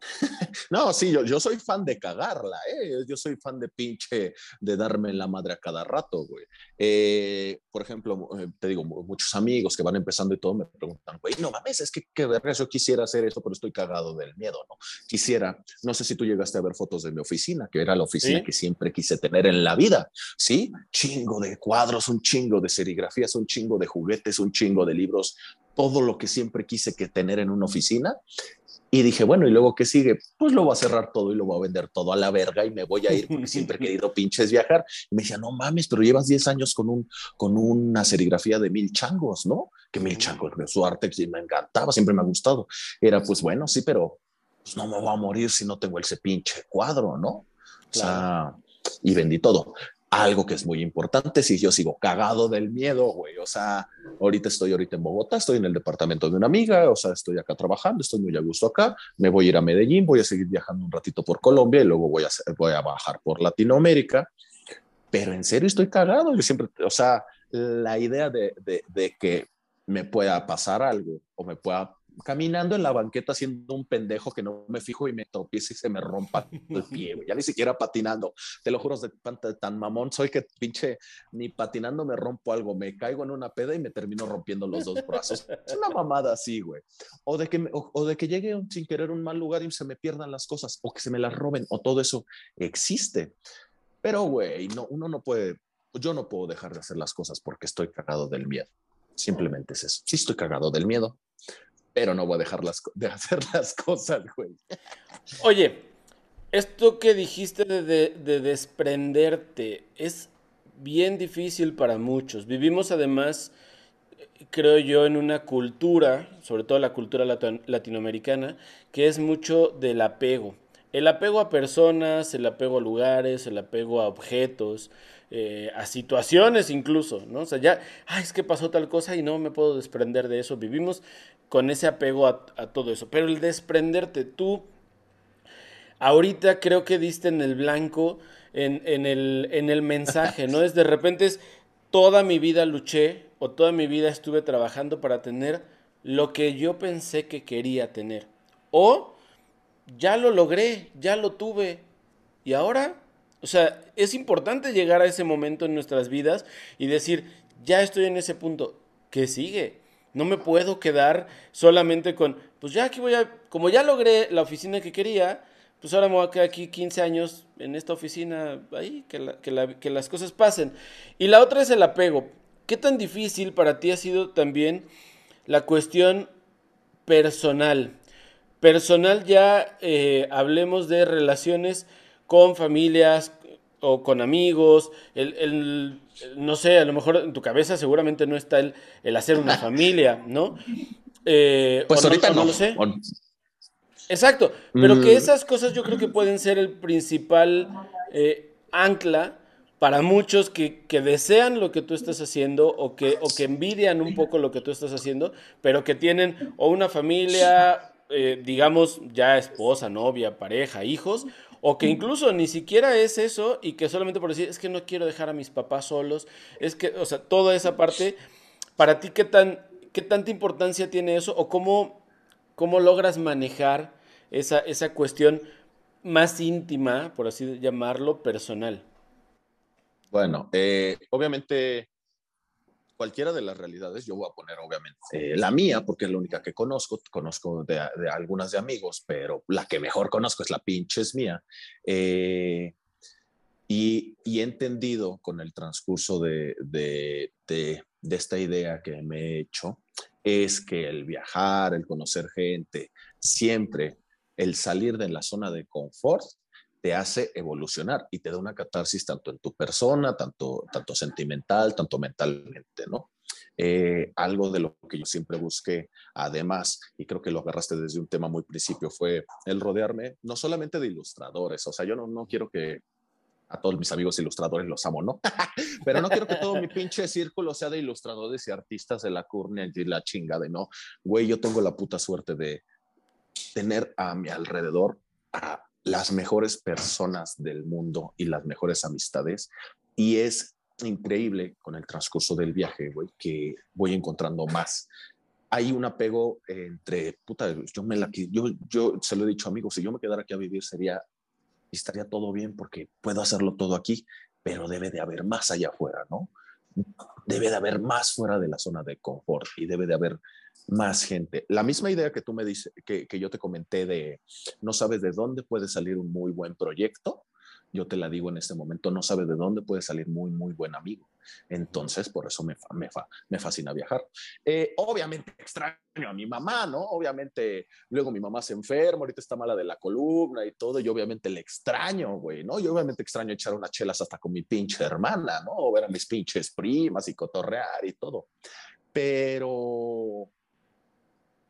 no, sí, yo, yo soy fan de cagarla, ¿eh? Yo soy fan de pinche, de darme la madre a cada rato, güey. Eh, por ejemplo, eh, te digo, muchos amigos que van empezando y todo me preguntan, güey, no mames, es que qué verga, yo quisiera hacer eso, pero estoy cagado del miedo, ¿no? Quisiera, no sé si tú llegaste a ver fotos de mi oficina, que era la oficina que siempre quise tener en la vida, ¿sí? Chingo de cuadros, un chingo de serigrafías, un chingo de juguetes, un chingo de libros, todo lo que siempre quise que tener en una oficina y dije, bueno, ¿y luego qué sigue? Pues lo voy a cerrar todo y lo voy a vender todo a la verga y me voy a ir porque siempre he querido pinches viajar. Y me decía, no mames, pero llevas 10 años con, un, con una serigrafía de mil changos, ¿no? Que mil changos, su arte me encantaba, siempre me ha gustado. Era pues bueno, sí, pero pues no me voy a morir si no tengo ese pinche cuadro, ¿no? O sea, y vendí todo algo que es muy importante si yo sigo cagado del miedo, güey. O sea, ahorita estoy ahorita en Bogotá, estoy en el departamento de una amiga, o sea, estoy acá trabajando, estoy muy a gusto acá, me voy a ir a Medellín, voy a seguir viajando un ratito por Colombia y luego voy a, voy a bajar por Latinoamérica. Pero en serio estoy cagado, yo siempre, o sea, la idea de, de, de que me pueda pasar algo o me pueda caminando en la banqueta haciendo un pendejo que no me fijo y me tropieza y se me rompa el pie, güey. Ya ni siquiera patinando. Te lo juro, de tan mamón soy que pinche ni patinando me rompo algo. Me caigo en una peda y me termino rompiendo los dos brazos. Es una mamada así, güey. O de que, o, de que llegue sin querer a un mal lugar y se me pierdan las cosas o que se me las roben o todo eso existe. Pero, güey, no, uno no puede, yo no puedo dejar de hacer las cosas porque estoy cagado del miedo. Simplemente es eso. Sí estoy cagado del miedo, pero no voy a dejar de hacer las cosas, güey. Oye, esto que dijiste de, desprenderte es bien difícil para muchos. Vivimos además, creo yo, en una cultura, sobre todo la cultura latinoamericana, que es mucho del apego. El apego a personas, el apego a lugares, el apego a objetos, eh, a situaciones incluso, ¿no? O sea, ya, ay, es que pasó tal cosa y no me puedo desprender de eso. Vivimos con ese apego a, todo eso. Pero el desprenderte, tú ahorita creo que diste en el blanco en, en, el, en el mensaje, ¿no? Es de repente es toda mi vida luché o toda mi vida estuve trabajando para tener lo que yo pensé que quería tener. O ya lo logré, ya lo tuve. ¿Y ahora? O sea, es importante llegar a ese momento en nuestras vidas y decir, ya estoy en ese punto, ¿qué sigue? No me puedo quedar solamente con, pues ya aquí voy a, como ya logré la oficina que quería, pues ahora me voy a quedar aquí 15 años en esta oficina, ahí, que, que las cosas pasen. Y la otra es el apego. ¿Qué tan difícil para ti ha sido también la cuestión personal? Personal ya eh, hablemos de relaciones con familias o con amigos, el, no sé, a lo mejor en tu cabeza seguramente no está el, el hacer una familia, ¿no? Eh, pues ahorita no, lo sé. Exacto, pero que mm. esas cosas yo creo que pueden ser el principal eh, ancla para muchos que, que, desean lo que tú estás haciendo o que, o que envidian un poco lo que tú estás haciendo, pero que tienen o una familia, eh, digamos, ya esposa, novia, pareja, hijos, o que incluso ni siquiera es eso y que solamente por decir, es que no quiero dejar a mis papás solos, es que, o sea, toda esa parte, para ti, ¿qué, tan, qué tanta importancia tiene eso o cómo, cómo logras manejar esa, esa cuestión más íntima, por así llamarlo, personal? Bueno, eh, obviamente cualquiera de las realidades, yo voy a poner obviamente eh, la mía, porque es la única que conozco, conozco de, algunas de amigos, pero la que mejor conozco es la pinche es mía. Eh, y, he entendido con el transcurso de, de, de, esta idea que me he hecho, es que el viajar, el conocer gente, siempre el salir de la zona de confort te hace evolucionar y te da una catarsis tanto en tu persona, tanto, tanto sentimental, tanto mentalmente, ¿no? Eh, algo de lo que yo siempre busqué, además, y creo que lo agarraste desde un tema muy principio, fue el rodearme no solamente de ilustradores, o sea, yo no, no quiero que a todos mis amigos ilustradores los amo, ¿no? Pero no quiero que todo mi pinche círculo sea de ilustradores y artistas de la curnia y la chingada, ¿no? Güey, yo tengo la puta suerte de tener a mi alrededor a las mejores personas del mundo y las mejores amistades. Y es increíble con el transcurso del viaje, güey, que voy encontrando más. Hay un apego entre, puta, yo me la yo, yo se lo he dicho amigos, si yo me quedara aquí a vivir sería, estaría todo bien porque puedo hacerlo todo aquí, pero debe de haber más allá afuera, ¿no? Debe de haber más fuera de la zona de confort y debe de haber más gente. La misma idea que tú me dices, que, que, yo te comenté de no sabes de dónde puede salir un muy buen proyecto, yo te la digo en este momento, no sabes de dónde puede salir muy, muy buen amigo. Entonces, por eso me, me, me fascina viajar. Eh, obviamente extraño a mi mamá, ¿no? Obviamente, luego mi mamá se enferma, ahorita está mala de la columna y todo, y obviamente le extraño, güey, ¿no? Yo obviamente extraño echar unas chelas hasta con mi pinche hermana, ¿no? O ver a mis pinches primas y cotorrear y todo. Pero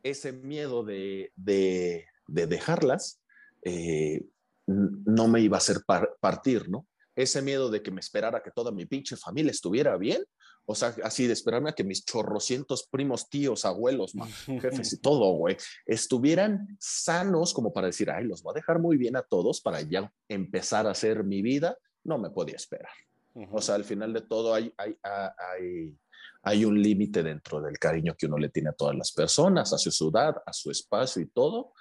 ese miedo de, de, dejarlas eh, no me iba a hacer partir, ¿no? Ese miedo de que me esperara que toda mi pinche familia estuviera bien, o sea, así de esperarme a que mis chorrocientos primos, tíos, abuelos, jefes y todo, güey, estuvieran sanos como para decir, ay, los voy a dejar muy bien a todos para ya empezar a hacer mi vida, no me podía esperar. O sea, al final de todo hay, hay, hay, hay un límite dentro del cariño que uno le tiene a todas las personas, a su ciudad, a su espacio y todo,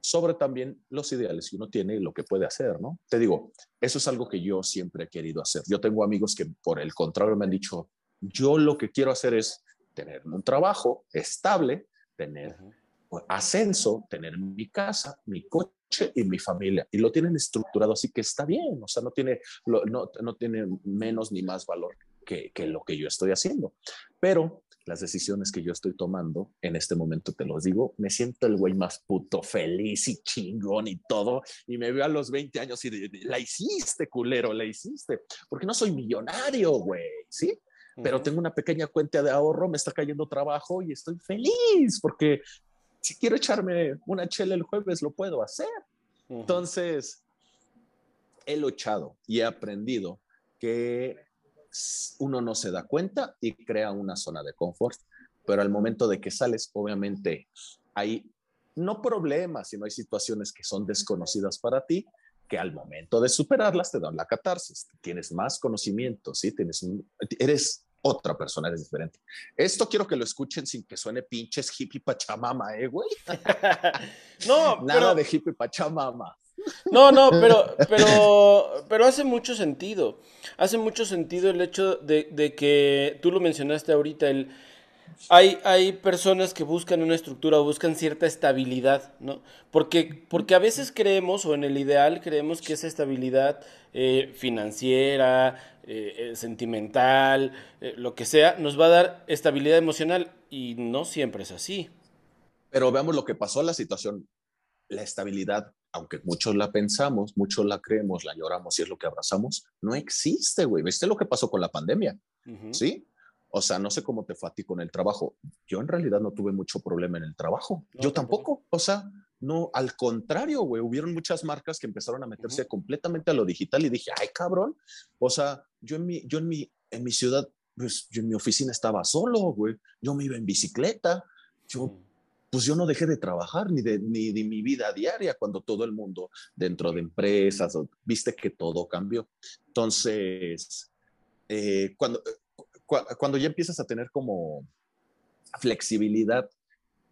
sobre también los ideales que uno tiene y lo que puede hacer, ¿no? Te digo, eso es algo que yo siempre he querido hacer. Yo tengo amigos que por el contrario me han dicho, yo lo que quiero hacer es tener un trabajo estable, tener ascenso, tener mi casa, mi coche y mi familia. Y lo tienen estructurado así que está bien, o sea, no tiene, no, no tiene menos ni más valor que, lo que yo estoy haciendo. Pero las decisiones que yo estoy tomando en este momento, te los digo, me siento el güey más puto feliz y chingón y todo, y me veo a los 20 años y la hiciste, culero, la hiciste, porque no soy millonario, güey, ¿sí? Pero tengo una pequeña cuenta de ahorro, me está cayendo trabajo y estoy feliz porque si quiero echarme una chela el jueves, lo puedo hacer. Entonces, he luchado y he aprendido que uno no se da cuenta y crea una zona de confort, pero al momento de que sales, obviamente hay no problemas, sino hay situaciones que son desconocidas para ti, que al momento de superarlas te dan la catarsis. Tienes más conocimiento, ¿sí? Tienes, eres otra persona, eres diferente. Esto quiero que lo escuchen sin que suene pinches hippie pachamama, ¿eh, güey? no, nada de hippie pachamama. No, no, pero, pero, pero hace mucho sentido. Hace mucho sentido el hecho de, que tú lo mencionaste ahorita, el hay, hay personas que buscan una estructura o buscan cierta estabilidad, ¿no? Porque, porque a veces creemos, o en el ideal creemos que esa estabilidad eh, financiera, eh, eh, sentimental, lo que sea, nos va a dar estabilidad emocional y no siempre es así. Pero veamos lo que pasó en la situación. La estabilidad, aunque muchos la pensamos, muchos la creemos, la lloramos y es lo que abrazamos, no existe, güey. ¿Viste lo que pasó con la pandemia? ¿Sí? O sea, no sé cómo te fue a ti con el trabajo. Yo en realidad no tuve mucho problema en el trabajo. Yo tampoco. O sea, no, al contrario, güey, hubieron muchas marcas que empezaron a meterse completamente a lo digital y dije, ay, cabrón. O sea, yo en mi, yo en mi, en mi ciudad, pues yo en mi oficina estaba solo, güey. Yo me iba en bicicleta. Yo, pues yo no dejé de trabajar ni de, ni de mi vida diaria cuando todo el mundo dentro de empresas, viste que todo cambió. Entonces, eh, cuando cuando ya empiezas a tener como flexibilidad,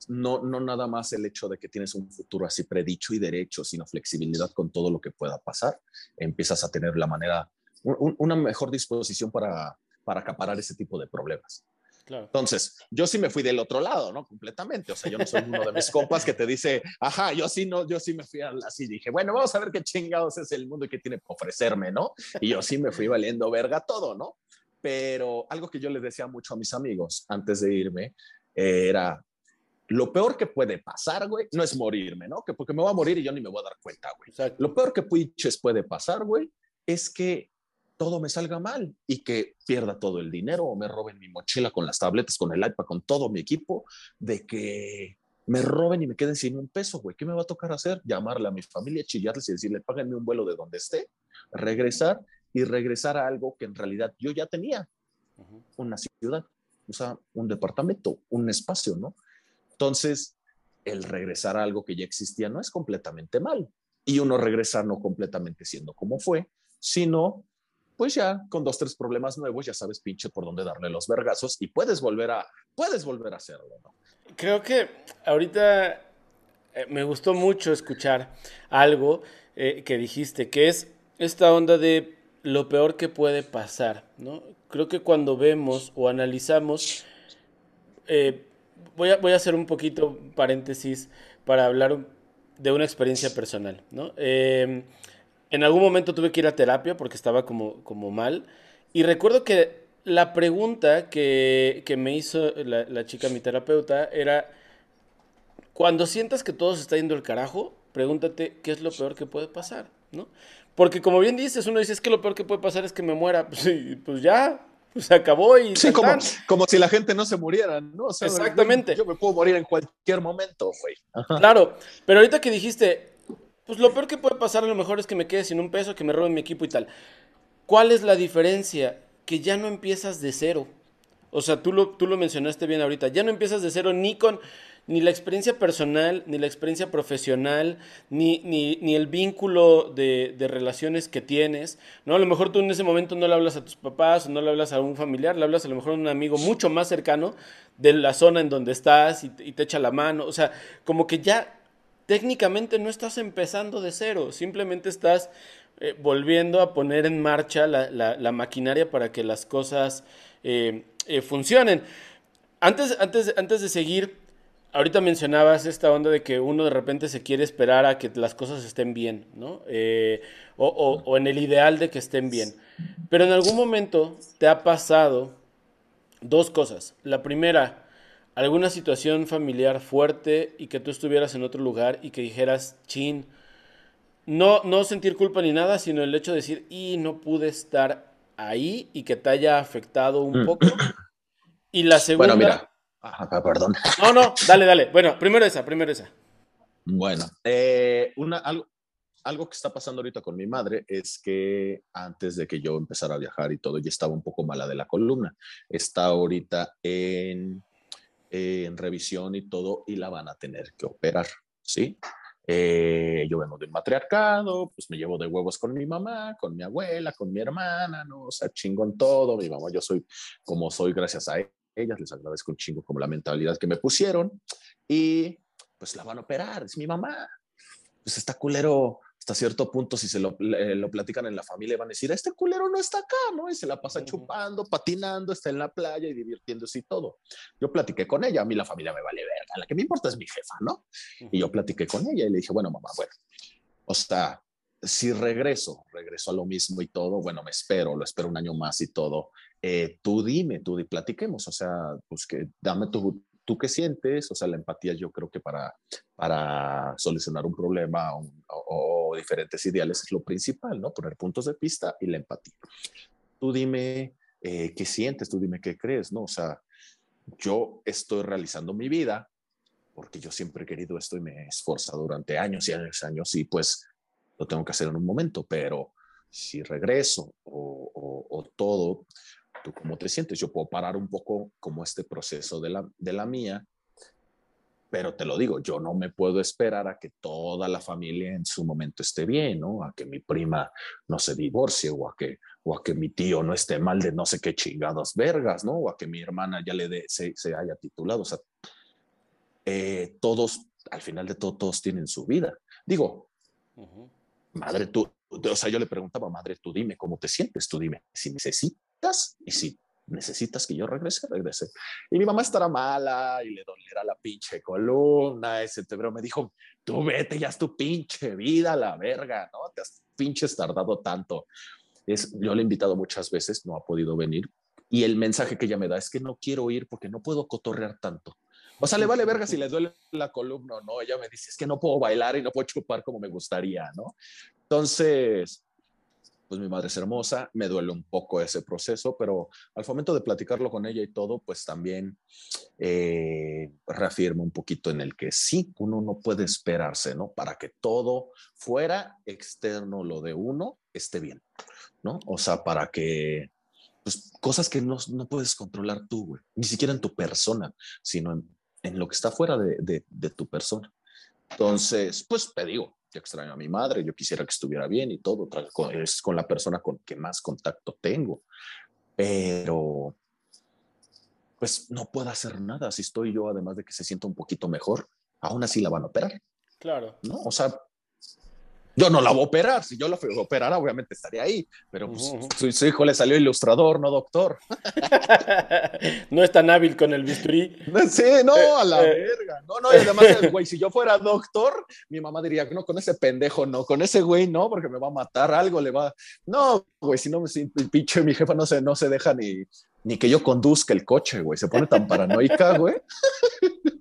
no, no nada más el hecho de que tienes un futuro así predicho y derecho, sino flexibilidad con todo lo que pueda pasar, empiezas a tener la manera, una mejor disposición para, para acaparar ese tipo de problemas. Entonces, yo sí me fui del otro lado, ¿no? Completamente. O sea, yo no soy uno de mis compas que te dice, ajá, yo sí, no, yo sí me fui así. Dije, bueno, vamos a ver qué chingados es el mundo y qué tiene que ofrecerme, ¿no? Y yo sí me fui valiendo verga todo, ¿no? pero algo que yo les decía mucho a mis amigos antes de irme era, lo peor que puede pasar, güey, no es morirme, ¿no? Que porque me voy a morir y yo ni me voy a dar cuenta, güey. Lo peor que puede pasar, güey, es que todo me salga mal y que pierda todo el dinero o me roben mi mochila con las tabletas, con el iPad, con todo mi equipo, de que me roben y me queden sin un peso, güey. ¿Qué me va a tocar hacer? Llamarle a mi familia, chillarles y decirle, páganme un vuelo de donde esté, regresar y regresar a algo que en realidad yo ya tenía, una ciudad, o sea, un departamento, un espacio, ¿no? Entonces, el regresar a algo que ya existía no es completamente mal. Y uno regresa no completamente siendo como fue, sino pues ya con dos, tres problemas nuevos ya sabes pinche por dónde darle los vergazos y puedes volver a, puedes volver a hacerlo, ¿no? Creo que ahorita eh, me gustó mucho escuchar algo eh, que dijiste, que es esta onda de lo peor que puede pasar, ¿no? Creo que cuando vemos o analizamos, eh, voy, a, voy a hacer un poquito paréntesis para hablar de una experiencia personal, ¿no? Em, en algún momento tuve que ir a terapia porque estaba como, como mal y recuerdo que la pregunta que, me hizo la, la, chica, mi terapeuta, era, cuando sientas que todo se está yendo al carajo, pregúntate qué es lo peor que puede pasar, ¿no? Porque como bien dices, uno dice, es que lo peor que puede pasar es que me muera. Pues, pues ya, pues se acabó y... Sí, como, como, si la gente no se muriera, ¿no? Exactamente. Yo me puedo morir en cualquier momento, güey. Claro, pero ahorita que dijiste, pues lo peor que puede pasar a lo mejor es que me quede sin un peso, que me roben mi equipo y tal. ¿Cuál es la diferencia? Que ya no empiezas de cero. O sea, tú lo, tú lo mencionaste bien ahorita. Ya no empiezas de cero ni con ni la experiencia personal, ni la experiencia profesional, ni, ni, el vínculo de, relaciones que tienes. ¿no? A lo mejor tú en ese momento no le hablas a tus papás o no le hablas a un familiar, le hablas a lo mejor a un amigo mucho más cercano de la zona en donde estás y, te echa la mano. O sea, como que ya técnicamente no estás empezando de cero, simplemente estás eh, volviendo a poner en marcha la, maquinaria para que las cosas eh, eh, funcionen. Antes, antes, antes de seguir, ahorita mencionabas esta onda de que uno de repente se quiere esperar a que las cosas estén bien, ¿no? Eh, o, en el ideal de que estén bien. Pero en algún momento te ha pasado dos cosas. La primera, alguna situación familiar fuerte y que tú estuvieras en otro lugar y que dijeras, chin, no, no sentir culpa ni nada, sino el hecho de decir, y no pude estar ahí y que te haya afectado un mm. poco. Y la segunda... Bueno, mira Ah, perdón. No, no, dale, dale. Bueno, primero esa, primero esa. Bueno, eh, una, algo, algo que está pasando ahorita con mi madre es que antes de que yo empezara a viajar y todo, ya estaba un poco mala de la columna. Está ahorita en, en revisión y todo y la van a tener que operar. ¿sí? Eh, yo vengo de un matriarcado, pues me llevo de huevos con mi mamá, con mi abuela, con mi hermana, ¿no? O sea, chingón todo, mi mamá, yo soy como soy gracias a ellas, les agradezco un chingo como la mentalidad que me pusieron y pues la van a operar, es mi mamá. Pues está culero hasta cierto punto, si se lo, lo, platican en la familia, van a decir, este culero no está acá, ¿no? Y se la pasa chupando, patinando, está en la playa y divirtiéndose y todo. Yo platiqué con ella, a mí la familia me vale verga, la que me importa es mi jefa, ¿no? Y yo platiqué con ella y le dije, bueno, mamá, bueno, o sea, si regreso, regreso a lo mismo y todo, bueno, me espero, lo espero un año más y todo. Eh, tú dime, tú di, platiquemos, o sea, pues que dame tu, tú qué sientes, o sea, la empatía yo creo que para, para solucionar un problema o, diferentes ideales es lo principal, ¿no? Poner puntos de pista y la empatía. Tú dime eh, qué sientes, tú dime qué crees, ¿no? O sea, yo estoy realizando mi vida porque yo siempre he querido esto y me he esforzado durante años y años y años y pues lo tengo que hacer en un momento, pero si regreso o, o todo, ¿Tú cómo te sientes? Yo puedo parar un poco como este proceso de la, de la mía, pero te lo digo, yo no me puedo esperar a que toda la familia en su momento esté bien, ¿no? A que mi prima no se divorcie o a que, o a que mi tío no esté mal de no sé qué chingadas vergas, ¿no? O a que mi hermana ya le dé, se, se, haya titulado. O sea, eh, todos, al final de todo, todos tienen su vida. Digo, madre, tú, o sea, yo le preguntaba, madre, tú dime cómo te sientes, tú dime si necesitas y si necesitas que yo regrese, regrese. Y mi mamá estará mala y le dolerá la pinche columna, ese pero me dijo, tú vete, ya es tu pinche vida, la verga, ¿no? Te has pinches tardado tanto. Es, yo le he invitado muchas veces, no ha podido venir, y el mensaje que ella me da es que no quiero ir porque no puedo cotorrear tanto. O sea, le vale verga si le duele la columna o no. Ella me dice, es que no puedo bailar y no puedo chupar como me gustaría, ¿no? Entonces, pues mi madre es hermosa, me duele un poco ese proceso, pero al momento de platicarlo con ella y todo, pues también eh, reafirma un poquito en el que sí, uno no puede esperarse, ¿no? Para que todo fuera externo, lo de uno, esté bien, ¿no? O sea, para que, pues, cosas que no, no puedes controlar tú, güey, ni siquiera en tu persona, sino en, en lo que está fuera de, de, de tu persona. Entonces, pues te digo, yo extraño a mi madre, yo quisiera que estuviera bien y todo, es con la persona con que más contacto tengo, pero pues no puedo hacer nada si estoy yo, además de que se sienta un poquito mejor, aún así la van a operar. Claro. ¿No? O sea, yo no la voy a operar, si yo la operara obviamente estaría ahí, pero pues, su, hijo le salió ilustrador, no doctor. no es tan hábil con el bisturí. Sí, no, eh, a la eh. verga. No, no, y además, güey, si yo fuera doctor, mi mamá diría, no, con ese pendejo no, con ese güey no, porque me va a matar, algo le va... No, güey, si no, si, pinche mi jefa no se, no se deja ni, ni que yo conduzca el coche, güey, se pone tan paranoica, güey.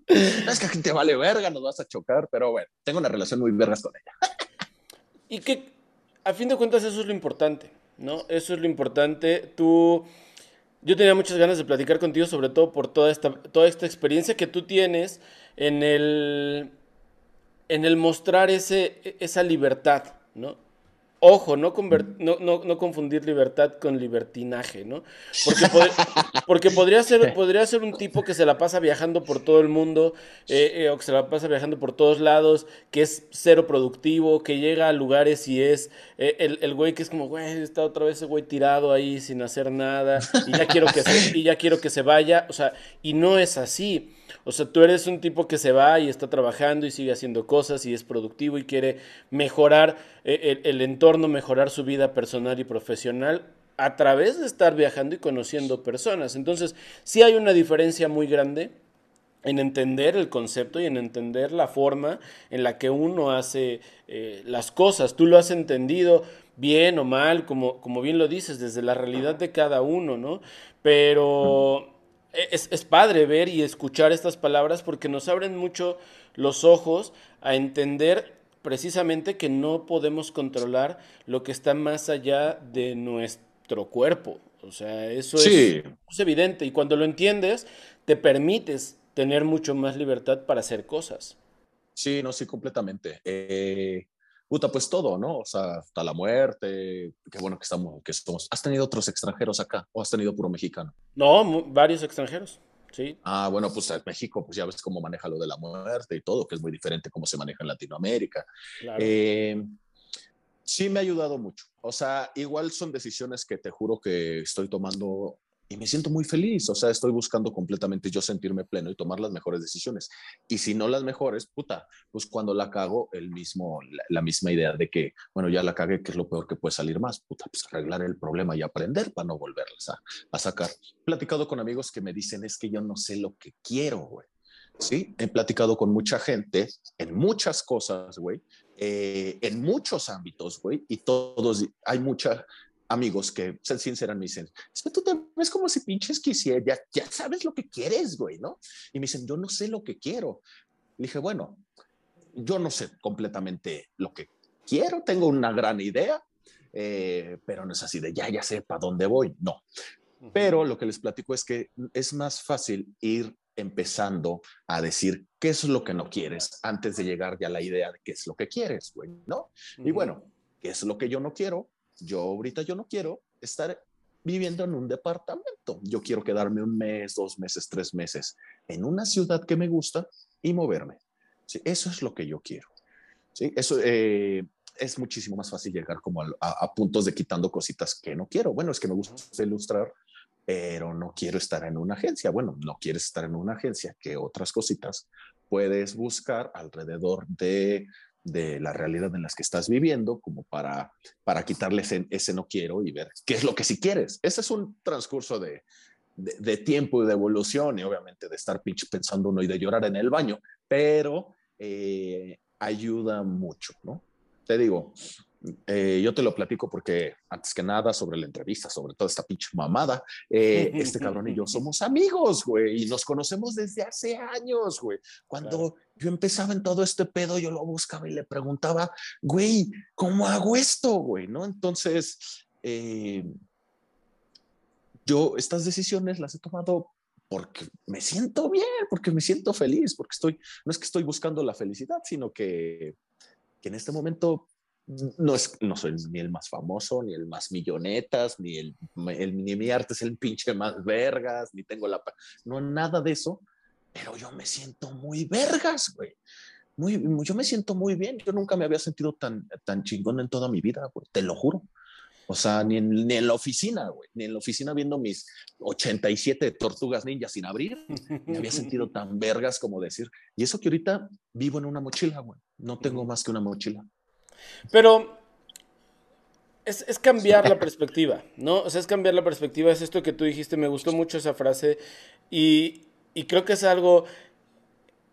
es que a gente vale verga, nos vas a chocar, pero bueno, tengo una relación muy vergas con ella. Y que a fin de cuentas eso es lo importante, ¿no? Eso es lo importante. Tú, yo tenía muchas ganas de platicar contigo, sobre todo por toda esta, toda esta experiencia que tú tienes en el, en el mostrar ese, esa libertad, ¿no? Ojo, no, no, no, confundir libertad con libertinaje, ¿no? Porque, porque podría, ser, podría ser un tipo que se la pasa viajando por todo el mundo, eh, eh, o que se la pasa viajando por todos lados, que es cero productivo, que llega a lugares y es eh, el, el, güey que es como, güey, está otra vez ese güey tirado ahí sin hacer nada, y ya quiero que y ya quiero que se vaya, o sea, y no es así. O sea, tú eres un tipo que se va y está trabajando y sigue haciendo cosas y es productivo y quiere mejorar eh, el, entorno, mejorar su vida personal y profesional a través de estar viajando y conociendo personas. Entonces, sí hay una diferencia muy grande en entender el concepto y en entender la forma en la que uno hace eh, las cosas. Tú lo has entendido bien o mal, como, como bien lo dices, desde la realidad de cada uno, ¿no? Pero es, padre ver y escuchar estas palabras porque nos abren mucho los ojos a entender precisamente que no podemos controlar lo que está más allá de nuestro cuerpo. O sea, eso es, evidente y cuando lo entiendes, te permites tener mucho más libertad para hacer cosas. Sí, no, sí, completamente. Eh, puta, pues todo, ¿no? O sea, hasta la muerte, qué bueno que estamos, que somos. ¿Has tenido otros extranjeros acá o has tenido puro mexicano? No, varios extranjeros. Sí. Ah, bueno, pues en México, pues ya ves cómo maneja lo de la muerte y todo, que es muy diferente cómo se maneja en Latinoamérica. Claro. Eh, sí me ha ayudado mucho. O sea, igual son decisiones que te juro que estoy tomando y me siento muy feliz. O sea, estoy buscando completamente yo sentirme pleno y tomar las mejores decisiones. Y si no las mejores, puta, pues cuando la cago, el mismo, la, la misma idea de que, bueno, ya la cagué, que es lo peor que puede salir más, puta, pues arreglar el problema y aprender para no volverlas a, a sacar. He platicado con amigos que me dicen, es que yo no sé lo que quiero, güey. Sí, he platicado con mucha gente en muchas cosas, güey, eh, en muchos ámbitos, güey, y todos, hay mucha, amigos que se sinceran me dicen, es que tú te ves como si pinches quisieras, ya, ya sabes lo que quieres, güey, ¿no? Y me dicen, yo no sé lo que quiero. Le dije, bueno, yo no sé completamente lo que quiero, tengo una gran idea, eh, pero no es así de ya, ya sé para dónde voy, no. Pero lo que les platico es que es más fácil ir empezando a decir qué es lo que no quieres antes de llegar ya a la idea de qué es lo que quieres, güey, ¿no? Uh -huh. Y bueno, ¿qué es lo que yo no quiero? Yo ahorita yo no quiero estar viviendo en un departamento. Yo quiero quedarme un mes, dos meses, tres meses en una ciudad que me gusta y moverme. ¿Sí? Eso es lo que yo quiero. ¿Sí? Eso eh, es muchísimo más fácil llegar como a, a, a, puntos de quitando cositas que no quiero. Bueno, es que me gusta ilustrar, pero no quiero estar en una agencia. Bueno, no quieres estar en una agencia, que otras cositas puedes buscar alrededor de de la realidad en las que estás viviendo, como para, para quitarle ese, no quiero y ver qué es lo que sí quieres. Ese es un transcurso de, de, de tiempo y de evolución y obviamente de estar pinche pensando uno y de llorar en el baño, pero eh, ayuda mucho, ¿no? Te digo, eh, yo te lo platico porque antes que nada sobre la entrevista, sobre toda esta pinche mamada, eh, este cabrón y yo somos amigos, güey, y nos conocemos desde hace años, güey. Cuando claro. yo empezaba en todo este pedo, yo lo buscaba y le preguntaba, güey, ¿cómo hago esto, güey? ¿No? Entonces, eh, yo estas decisiones las he tomado porque me siento bien, porque me siento feliz, porque estoy, no es que estoy buscando la felicidad, sino que, que en este momento no, es, no soy ni el más famoso, ni el más millonetas, ni el, el ni mi arte es el pinche más vergas, ni tengo la... No, nada de eso, pero yo me siento muy vergas, güey. Muy, yo me siento muy bien. Yo nunca me había sentido tan, tan chingón en toda mi vida, güey. Te lo juro. O sea, ni en, ni en la oficina, güey. Ni en la oficina viendo mis 87 tortugas ninjas sin abrir, me había sentido tan vergas como decir. Y eso que ahorita vivo en una mochila, güey. No tengo más que una mochila. Pero es, es, cambiar la perspectiva, ¿no? O sea, es cambiar la perspectiva, es esto que tú dijiste, me gustó mucho esa frase y, y creo que es algo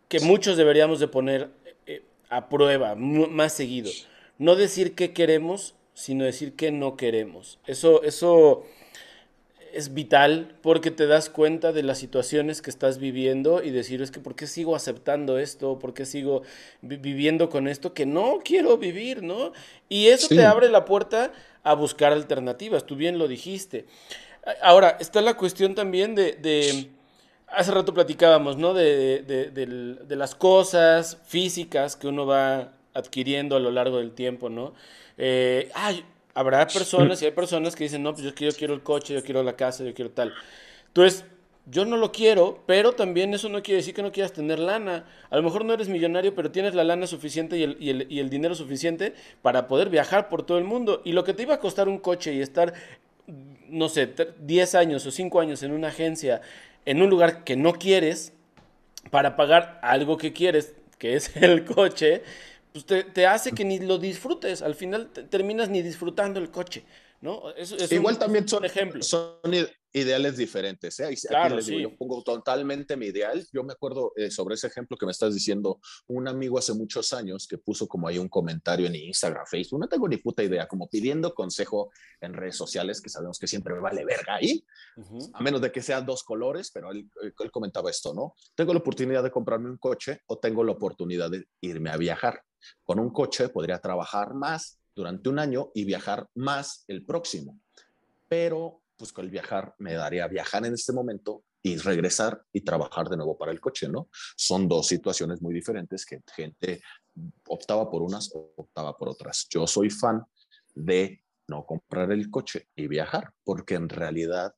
que muchos deberíamos de poner eh, a prueba más seguido. No decir qué queremos, sino decir qué no queremos. Eso, eso es vital porque te das cuenta de las situaciones que estás viviendo y decir, es que ¿por qué sigo aceptando esto? ¿Por qué sigo vi viviendo con esto que no quiero vivir, no? Y eso sí. te abre la puerta a buscar alternativas, tú bien lo dijiste. Ahora, está la cuestión también de, de hace rato platicábamos, ¿no? De, de, de, de, las cosas físicas que uno va adquiriendo a lo largo del tiempo, ¿no? Eh, ay, habrá personas y hay personas que dicen, no, pues yo, yo quiero el coche, yo quiero la casa, yo quiero tal. Entonces, yo no lo quiero, pero también eso no quiere decir que no quieras tener lana. A lo mejor no eres millonario, pero tienes la lana suficiente y el, y el, y el dinero suficiente para poder viajar por todo el mundo. Y lo que te iba a costar un coche y estar, no sé, 10 años o 5 años en una agencia, en un lugar que no quieres, para pagar algo que quieres, que es el coche, pues te, te, hace que ni lo disfrutes. Al final te, terminas ni disfrutando el coche, ¿no? Es, es Igual un, también son, ejemplos. son ideales diferentes, ¿eh? Claro, les digo, sí. yo pongo totalmente mi ideal. Yo me acuerdo eh, sobre ese ejemplo que me estás diciendo, un amigo hace muchos años que puso como ahí un comentario en Instagram, Facebook, no tengo ni puta idea, como pidiendo consejo en redes sociales, que sabemos que siempre me vale verga ahí, uh -huh. a menos de que sean dos colores, pero él, él comentaba esto, ¿no? Tengo la oportunidad de comprarme un coche o tengo la oportunidad de irme a viajar. Con un coche podría trabajar más durante un año y viajar más el próximo. Pero pues con el viajar me daría viajar en este momento y regresar y trabajar de nuevo para el coche, ¿no? Son dos situaciones muy diferentes que gente optaba por unas optaba por otras. Yo soy fan de no comprar el coche y viajar, porque en realidad,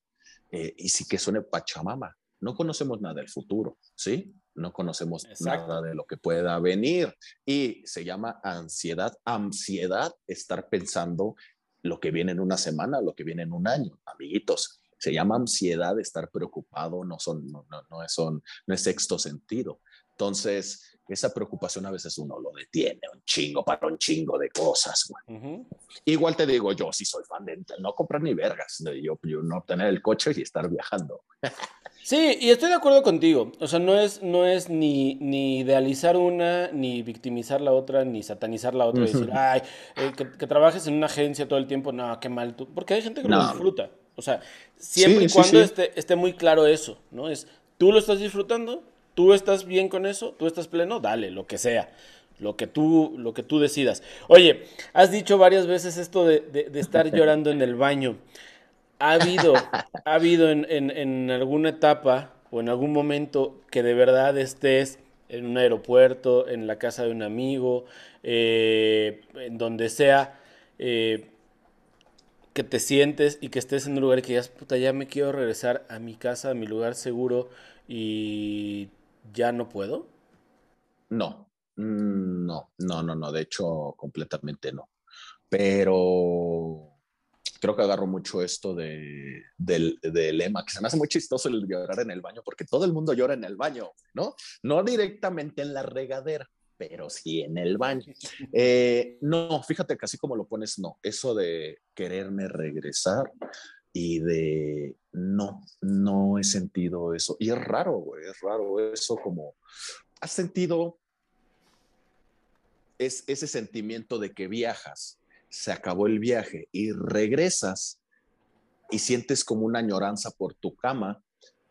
eh, y sí que suene pachamama, no conocemos nada del futuro, ¿sí? No conocemos nada de lo que pueda venir y se llama ansiedad. Ansiedad, estar pensando lo que viene en una semana, lo que viene en un año, amiguitos. Se llama ansiedad, estar preocupado, no, son, no, no, no, son, no es sexto sentido. Entonces, esa preocupación a veces uno lo detiene un chingo para un chingo de cosas. Igual te digo, yo sí soy fan de no comprar ni vergas, de yo, no tener el coche y estar viajando. sí, y estoy de acuerdo contigo. O sea, no es, no es ni, ni idealizar una, ni victimizar la otra, ni satanizar la otra y decir, ay, eh, que, trabajes en una agencia todo el tiempo, no, qué mal tú. Porque hay gente que lo disfruta. O sea, siempre y cuando Esté, esté muy claro eso, ¿no? Es, tú lo estás disfrutando, tú estás bien con eso, tú estás pleno, dale, lo que sea. Lo que, tú, lo que tú decidas. Oye, has dicho varias veces esto de, estar llorando en el baño. ¿Ha habido, ha habido en, alguna etapa o en algún momento que de verdad estés en un aeropuerto, en la casa de un amigo, eh, en donde sea, eh, que te sientes y que estés en un lugar que digas, puta, ya me quiero regresar a mi casa, a mi lugar seguro y ya no puedo? No, mm, no, no, no, no, de hecho, completamente no. Pero creo que agarro mucho esto de, del, lema, que se me hace muy chistoso el llorar en el baño, porque todo el mundo llora en el baño, ¿no? No directamente en la regadera, pero sí en el baño. Eh, no, fíjate que así como lo pones, no, eso de quererme regresar, y de no, no he sentido eso. Y es raro, güey, es raro eso como, ¿has sentido es ese sentimiento de que viajas, se acabó el viaje y regresas y sientes como una añoranza por tu cama,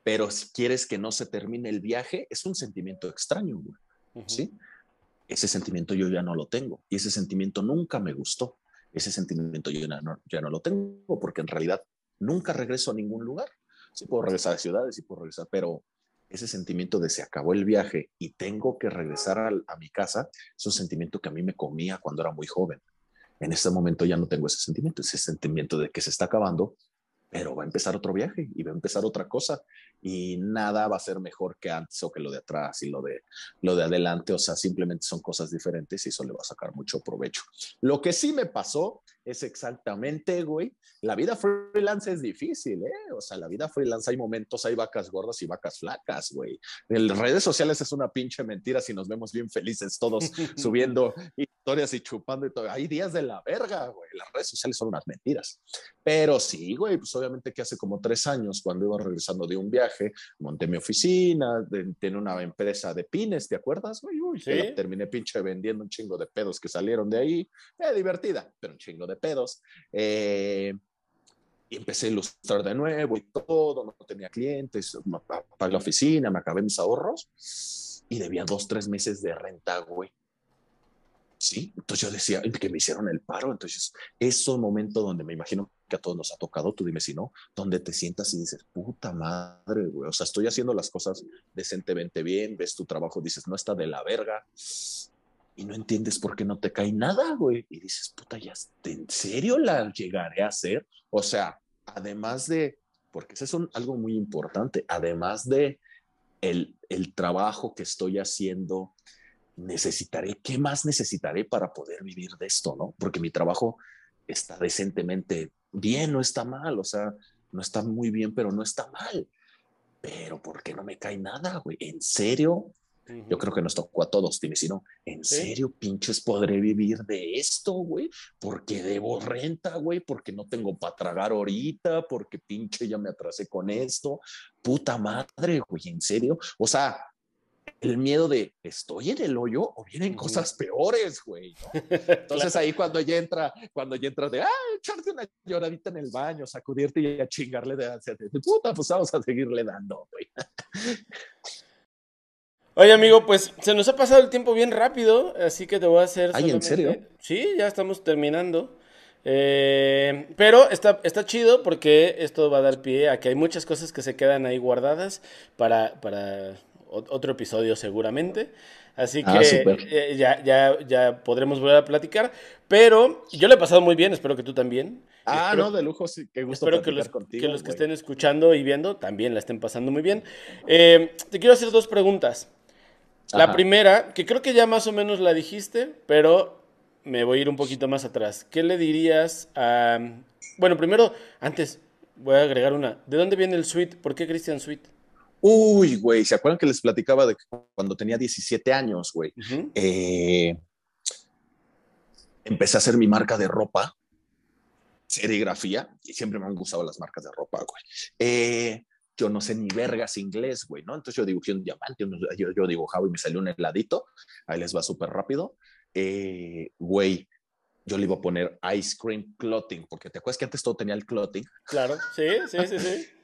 pero si quieres que no se termine el viaje, es un sentimiento extraño, güey. ¿Sí? Ese sentimiento yo ya no lo tengo y ese sentimiento nunca me gustó. Ese sentimiento yo ya no lo tengo porque en realidad nunca regreso a ningún lugar. Sí puedo regresar a ciudades, sí puedo regresar, pero ese sentimiento de se acabó el viaje y tengo que regresar a, mi casa es un sentimiento que a mí me comía cuando era muy joven. En este momento ya no tengo ese sentimiento, ese sentimiento de que se está acabando pero va a empezar otro viaje y va a empezar otra cosa y nada va a ser mejor que antes o que lo de atrás y lo de lo de adelante, o sea, simplemente son cosas diferentes y eso le va a sacar mucho provecho. Lo que sí me pasó es exactamente, güey, la vida freelance es difícil, ¿eh? O sea, la vida freelance hay momentos, hay vacas gordas y vacas flacas, güey. En redes sociales es una pinche mentira si nos vemos bien felices todos subiendo historias y chupando y todo. Hay días de la verga, güey. Las redes sociales son unas mentiras. Pero sí, güey, pues obviamente que hace como tres años, cuando iba regresando de un viaje, monté mi oficina, tenía una empresa de pines, ¿te acuerdas, güey? Uy, terminé pinche vendiendo un chingo de pedos que salieron de ahí. Eh, divertida, pero un chingo de pedos. Eh, y empecé a ilustrar de nuevo y todo, no tenía clientes, pagué la oficina, me acabé mis ahorros y debía dos, tres meses de renta, güey. Sí, entonces yo decía que me hicieron el paro. Entonces, es un momento donde me imagino que a todos nos ha tocado, tú dime si no, donde te sientas y dices, puta madre, güey, o sea, estoy haciendo las cosas decentemente bien, ves tu trabajo, dices, no está de la verga, y no entiendes por qué no te cae nada, güey, y dices, puta, ya, ¿en serio la llegaré a hacer? O sea, además de, porque eso es algo muy importante, además de el, el trabajo que estoy haciendo, necesitaré, ¿qué más necesitaré para poder vivir de esto, no? Porque mi trabajo está decentemente bien, no está mal, o sea, no está muy bien, pero no está mal. Pero ¿por qué no me cae nada, güey? ¿En serio? Yo creo que nos tocó a todos, dime si no, ¿en serio, pinches, podré vivir de esto, güey? Porque debo renta, güey, porque no tengo para tragar ahorita, porque pinche ya me atrasé con esto. Puta madre, güey, ¿en serio? O sea, el miedo de estoy en el hoyo o vienen cosas peores, güey. Entonces ahí cuando ya entra, cuando ya entra de, ah, echarte una lloradita en el baño, sacudirte y a chingarle de, de puta, pues vamos a seguirle dando, güey. Oye, amigo, pues se nos ha pasado el tiempo bien rápido, así que te voy a hacer. Ay, ¿en serio? Sí, ya estamos terminando. Eh, pero está, está chido porque esto va a dar pie a que hay muchas cosas que se quedan ahí guardadas para, para otro episodio seguramente. Así ah, que eh, ya, ya, ya podremos volver a platicar. Pero yo le he pasado muy bien, espero que tú también. Ah, no, de lujo, sí, qué gusto Espero que los, que los que estén escuchando y viendo también la estén pasando muy bien. Eh, te quiero hacer dos preguntas. La primera, que creo que ya más o menos la dijiste, pero me voy a ir un poquito más atrás. ¿Qué le dirías a... Bueno, primero, antes, voy a agregar una. ¿De dónde viene el suite? ¿Por qué Christian Suite? Uy, güey, ¿se acuerdan que les platicaba de cuando tenía 17 años, güey? Eh, empecé a hacer mi marca de ropa, serigrafía, y siempre me han gustado las marcas de ropa, güey. Eh, yo no sé ni vergas inglés, güey, ¿no? Entonces yo dibujé un diamante, yo, yo dibujaba y me salió un heladito, ahí les va súper rápido. Eh, güey, yo le iba a poner ice cream clothing, porque te acuerdas que antes todo tenía el clothing. Claro, sí, sí, sí, sí.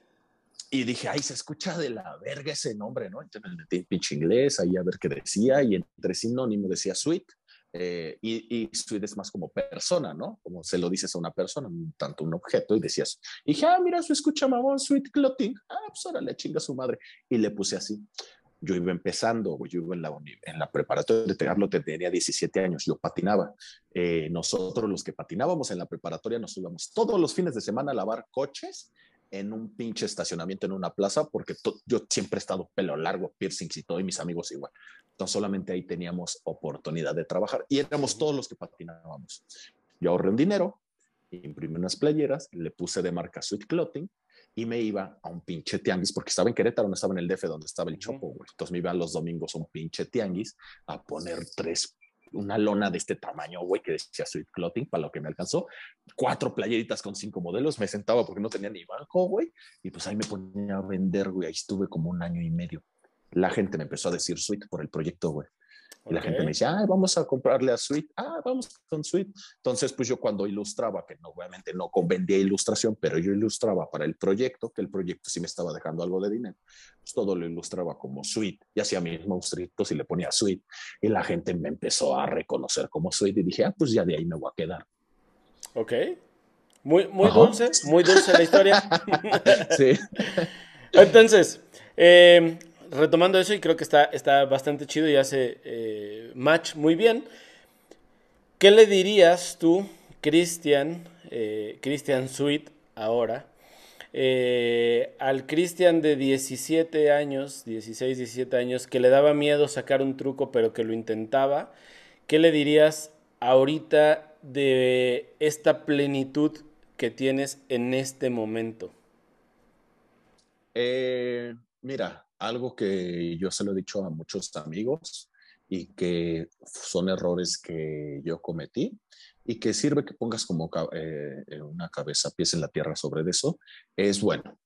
Y dije, ay, se escucha de la verga ese nombre, ¿no? Entonces me metí en pinche inglés ahí a ver qué decía y entre sinónimo decía sweet. Eh, y, y es más como persona, ¿no? Como se lo dices a una persona, tanto un objeto, y decías, y dije, ah, mira, se escucha mamón, sweet clothing. Ah, pues ahora le chinga a su madre. Y le puse así yo iba empezando, yo iba en la, en la preparatoria, te hablo, tenía 17 años, yo patinaba. Eh, nosotros los que patinábamos en la preparatoria nos íbamos todos los fines de semana a lavar coches en un pinche estacionamiento en una plaza, porque yo siempre he estado pelo largo, piercings y todo, y mis amigos igual. Entonces solamente ahí teníamos oportunidad de trabajar y éramos todos los que patinábamos. Yo ahorré un dinero, imprimí unas playeras, le puse de marca Sweet Clothing y me iba a un pinche tianguis, porque estaba en Querétaro, no estaba en el DF donde estaba el Chopo, güey. Entonces me iba los domingos a un pinche tianguis a poner tres, una lona de este tamaño, güey, que decía Sweet Clothing, para lo que me alcanzó. Cuatro playeritas con cinco modelos, me sentaba porque no tenía ni banco, güey. Y pues ahí me ponía a vender, güey. Ahí estuve como un año y medio. La gente me empezó a decir Sweet por el proyecto, güey. Y la gente me decía, ah, vamos a comprarle a Sweet. Ah, vamos con Sweet. Entonces, pues yo cuando ilustraba, que no, obviamente no vendía ilustración, pero yo ilustraba para el proyecto, que el proyecto sí me estaba dejando algo de dinero, pues todo lo ilustraba como Sweet y hacía mis monstruitos y le ponía Sweet. Y la gente me empezó a reconocer como Sweet y dije, ah, pues ya de ahí me voy a quedar. Ok. Muy, muy dulce, muy dulce la historia. sí. Entonces, eh, retomando eso, y creo que está, está bastante chido y hace eh, match muy bien. ¿Qué le dirías tú, Cristian, eh, Cristian Sweet, ahora, eh, al Cristian de 17 años, 16, 17 años, que le daba miedo sacar un truco, pero que lo intentaba? ¿Qué le dirías ahorita de esta plenitud que tienes en este momento? mira, algo que yo se lo he dicho a muchos amigos y que son errores que yo cometí y que sirve que pongas como eh, una cabeza, pies en la tierra sobre eso, es bueno.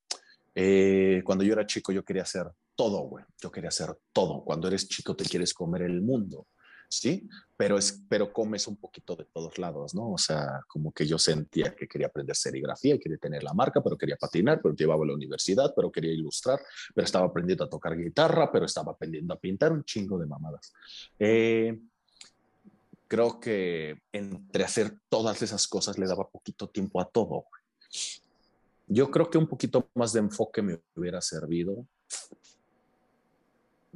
Eh, cuando yo era chico yo quería hacer todo, güey. Yo quería hacer todo. Cuando eres chico te quieres comer el mundo. ¿Sí? Pero, es, pero comes un poquito de todos lados, ¿no? O sea, como que yo sentía que quería aprender serigrafía, quería tener la marca, pero quería patinar, pero llevaba a la universidad, pero quería ilustrar, pero estaba aprendiendo a tocar guitarra, pero estaba aprendiendo a pintar un chingo de mamadas. Eh, creo que entre hacer todas esas cosas le daba poquito tiempo a todo. Yo creo que un poquito más de enfoque me hubiera servido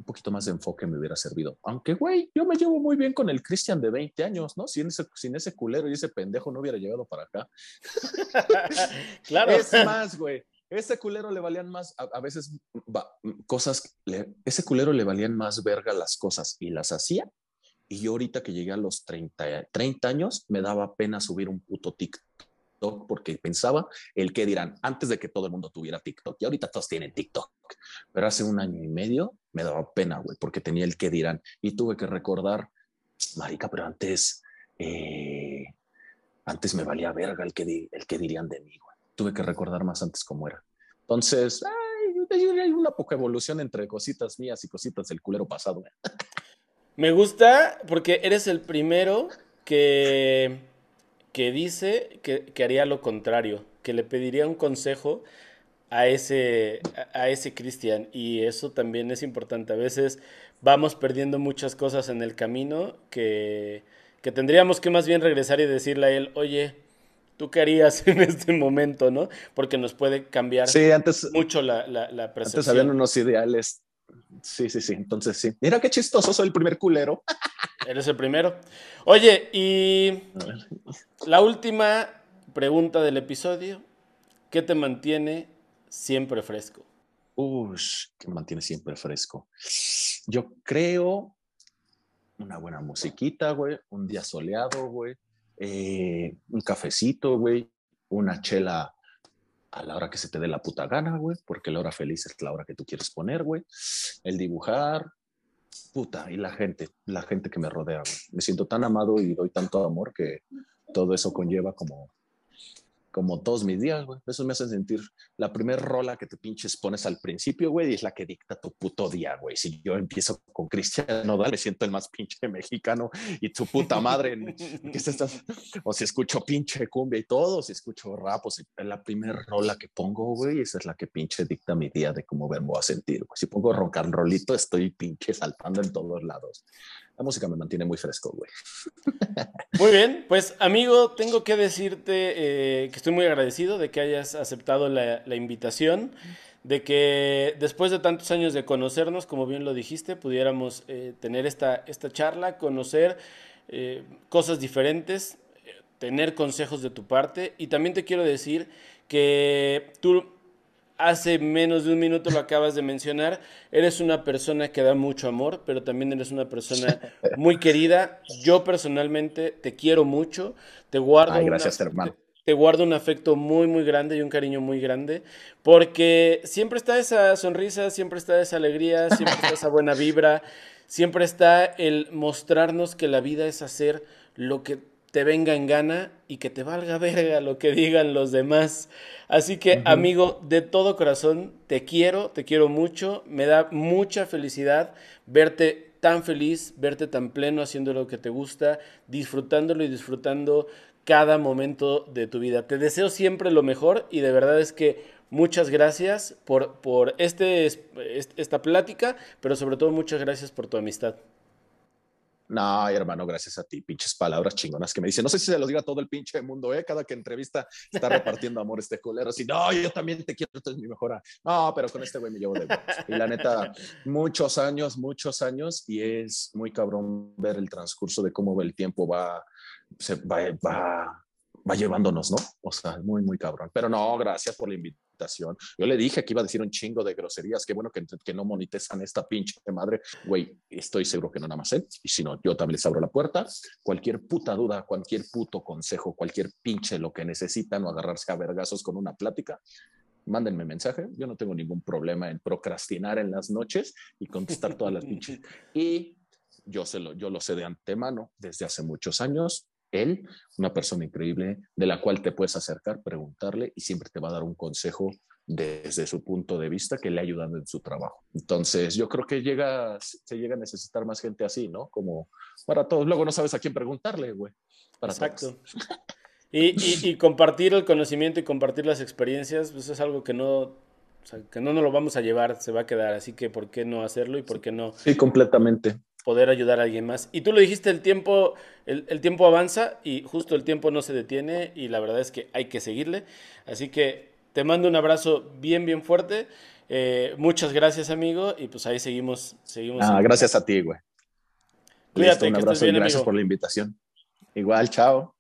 un poquito más de enfoque me hubiera servido. Aunque, güey, yo me llevo muy bien con el Cristian de 20 años, ¿no? Sin ese, sin ese culero y ese pendejo no hubiera llegado para acá. claro. Es más, güey. Ese culero le valían más, a, veces, cosas, ese culero le valían más verga las cosas y las hacía. Y yo ahorita que llegué a los 30, 30 años, me daba pena subir un puto TikTok porque pensaba el que dirán antes de que todo el mundo tuviera TikTok. Y ahorita todos tienen TikTok. Pero hace un año y medio me daba pena, güey, porque tenía el que dirán. Y tuve que recordar, marica, pero antes, eh, antes me valía verga el que, el que dirían de mí, güey. Tuve que recordar más antes cómo era. Entonces, hay una poca evolución entre cositas mías y cositas del culero pasado. Me gusta porque eres el primero que que dice que, haría lo contrario, que le pediría un consejo a ese, a ese Cristian. Y eso también es importante. A veces vamos perdiendo muchas cosas en el camino que, que tendríamos que más bien regresar y decirle a él, oye, ¿tú qué harías en este momento, no? Porque nos puede cambiar sí, antes, mucho la, la, la percepción. Antes habían unos ideales Sí, sí, sí. Entonces sí. Mira qué chistoso, soy el primer culero. Eres el primero. Oye, y la última pregunta del episodio. ¿Qué te mantiene siempre fresco? Uy, ¿qué me mantiene siempre fresco? Yo creo una buena musiquita, güey, un día soleado, güey, eh, un cafecito, güey, una chela a la hora que se te dé la puta gana, güey, porque la hora feliz es la hora que tú quieres poner, güey. El dibujar, puta, y la gente, la gente que me rodea, güey. Me siento tan amado y doy tanto amor que todo eso conlleva como como todos mis días, güey. Eso me hace sentir. La primera rola que te pinches pones al principio, güey, y es la que dicta tu puto día, güey. Si yo empiezo con Cristian Nodal, me siento el más pinche mexicano y tu puta madre. ¿qué estás? O si escucho pinche cumbia y todo, si escucho rap, o si la primera rola que pongo, güey, esa es la que pinche dicta mi día de cómo me voy a sentir. Si pongo rock and rollito, estoy pinche saltando en todos lados la música me mantiene muy fresco, güey. Muy bien, pues amigo, tengo que decirte eh, que estoy muy agradecido de que hayas aceptado la, invitación, de que después de tantos años de conocernos, como bien lo dijiste, pudiéramos eh, tener esta, esta charla, conocer eh, cosas diferentes, tener consejos de tu parte y también te quiero decir que tú hace menos de un minuto lo acabas de mencionar, eres una persona que da mucho amor, pero también eres una persona muy querida. Yo personalmente te quiero mucho, te guardo, gracias, hermano. Te, guardo un afecto muy, muy grande y un cariño muy grande, porque siempre está esa sonrisa, siempre está esa alegría, siempre está esa buena vibra, siempre está el mostrarnos que la vida es hacer lo que te venga en gana y que te valga verga lo que digan los demás. Así que, amigo, de todo corazón, te quiero, te quiero mucho. Me da mucha felicidad verte tan feliz, verte tan pleno haciendo lo que te gusta, disfrutándolo y disfrutando cada momento de tu vida. Te deseo siempre lo mejor y de verdad es que muchas gracias por, por este, esta plática, pero sobre todo muchas gracias por tu amistad. No, hermano, gracias a ti, pinches palabras chingonas que me dicen. No sé si se los diga todo el pinche mundo, ¿eh? Cada que entrevista está repartiendo amor este culero. Así, no, yo también te quiero, tú es mi mejora. No, pero con este güey me llevo de Y la neta, muchos años, muchos años, y es muy cabrón ver el transcurso de cómo el tiempo va, se va, va, va llevándonos, ¿no? O sea, muy, muy cabrón. Pero no, gracias por la invitación yo le dije que iba a decir un chingo de groserías. Qué bueno que, que no monetizan esta pinche madre. Güey, estoy seguro que no nada más él. Y si no, yo también les abro la puerta. Cualquier puta duda, cualquier puto consejo, cualquier pinche lo que necesitan o agarrarse a vergazos con una plática, mándenme mensaje. Yo no tengo ningún problema en procrastinar en las noches y contestar todas las pinches. Y yo, se lo, yo lo sé de antemano desde hace muchos años él, una persona increíble de la cual te puedes acercar, preguntarle y siempre te va a dar un consejo desde su punto de vista que le ha ayudado en su trabajo. Entonces, yo creo que llega, se llega a necesitar más gente así, ¿no? Como para todos. Luego no sabes a quién preguntarle, güey. Exacto. Y, compartir el conocimiento y compartir las experiencias, pues es algo que no, que no nos lo vamos a llevar, se va a quedar. Así que, ¿por qué no hacerlo y por qué no? Sí, completamente poder ayudar a alguien más. Y tú lo dijiste, el tiempo, el, tiempo avanza y justo el tiempo no se detiene y la verdad es que hay que seguirle. Así que te mando un abrazo bien, bien fuerte. Eh, muchas gracias, amigo, y pues ahí seguimos. seguimos ah, gracias a ti, güey. Cuídate, un abrazo y gracias por la invitación. Igual, chao.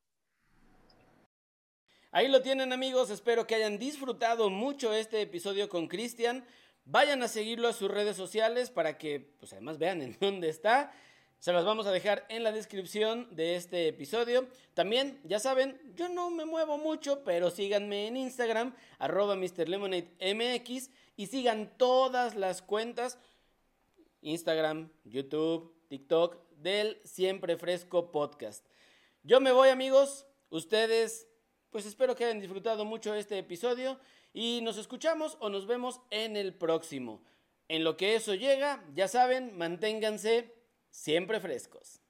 Ahí lo tienen amigos, espero que hayan disfrutado mucho este episodio con Cristian. Vayan a seguirlo a sus redes sociales para que, pues además vean en dónde está. Se las vamos a dejar en la descripción de este episodio. También, ya saben, yo no me muevo mucho, pero síganme en Instagram, arroba MrLemonadeMX, y sigan todas las cuentas, Instagram, YouTube, TikTok, del Siempre Fresco Podcast. Yo me voy amigos, ustedes, pues espero que hayan disfrutado mucho este episodio. Y nos escuchamos o nos vemos en el próximo. En lo que eso llega, ya saben, manténganse siempre frescos.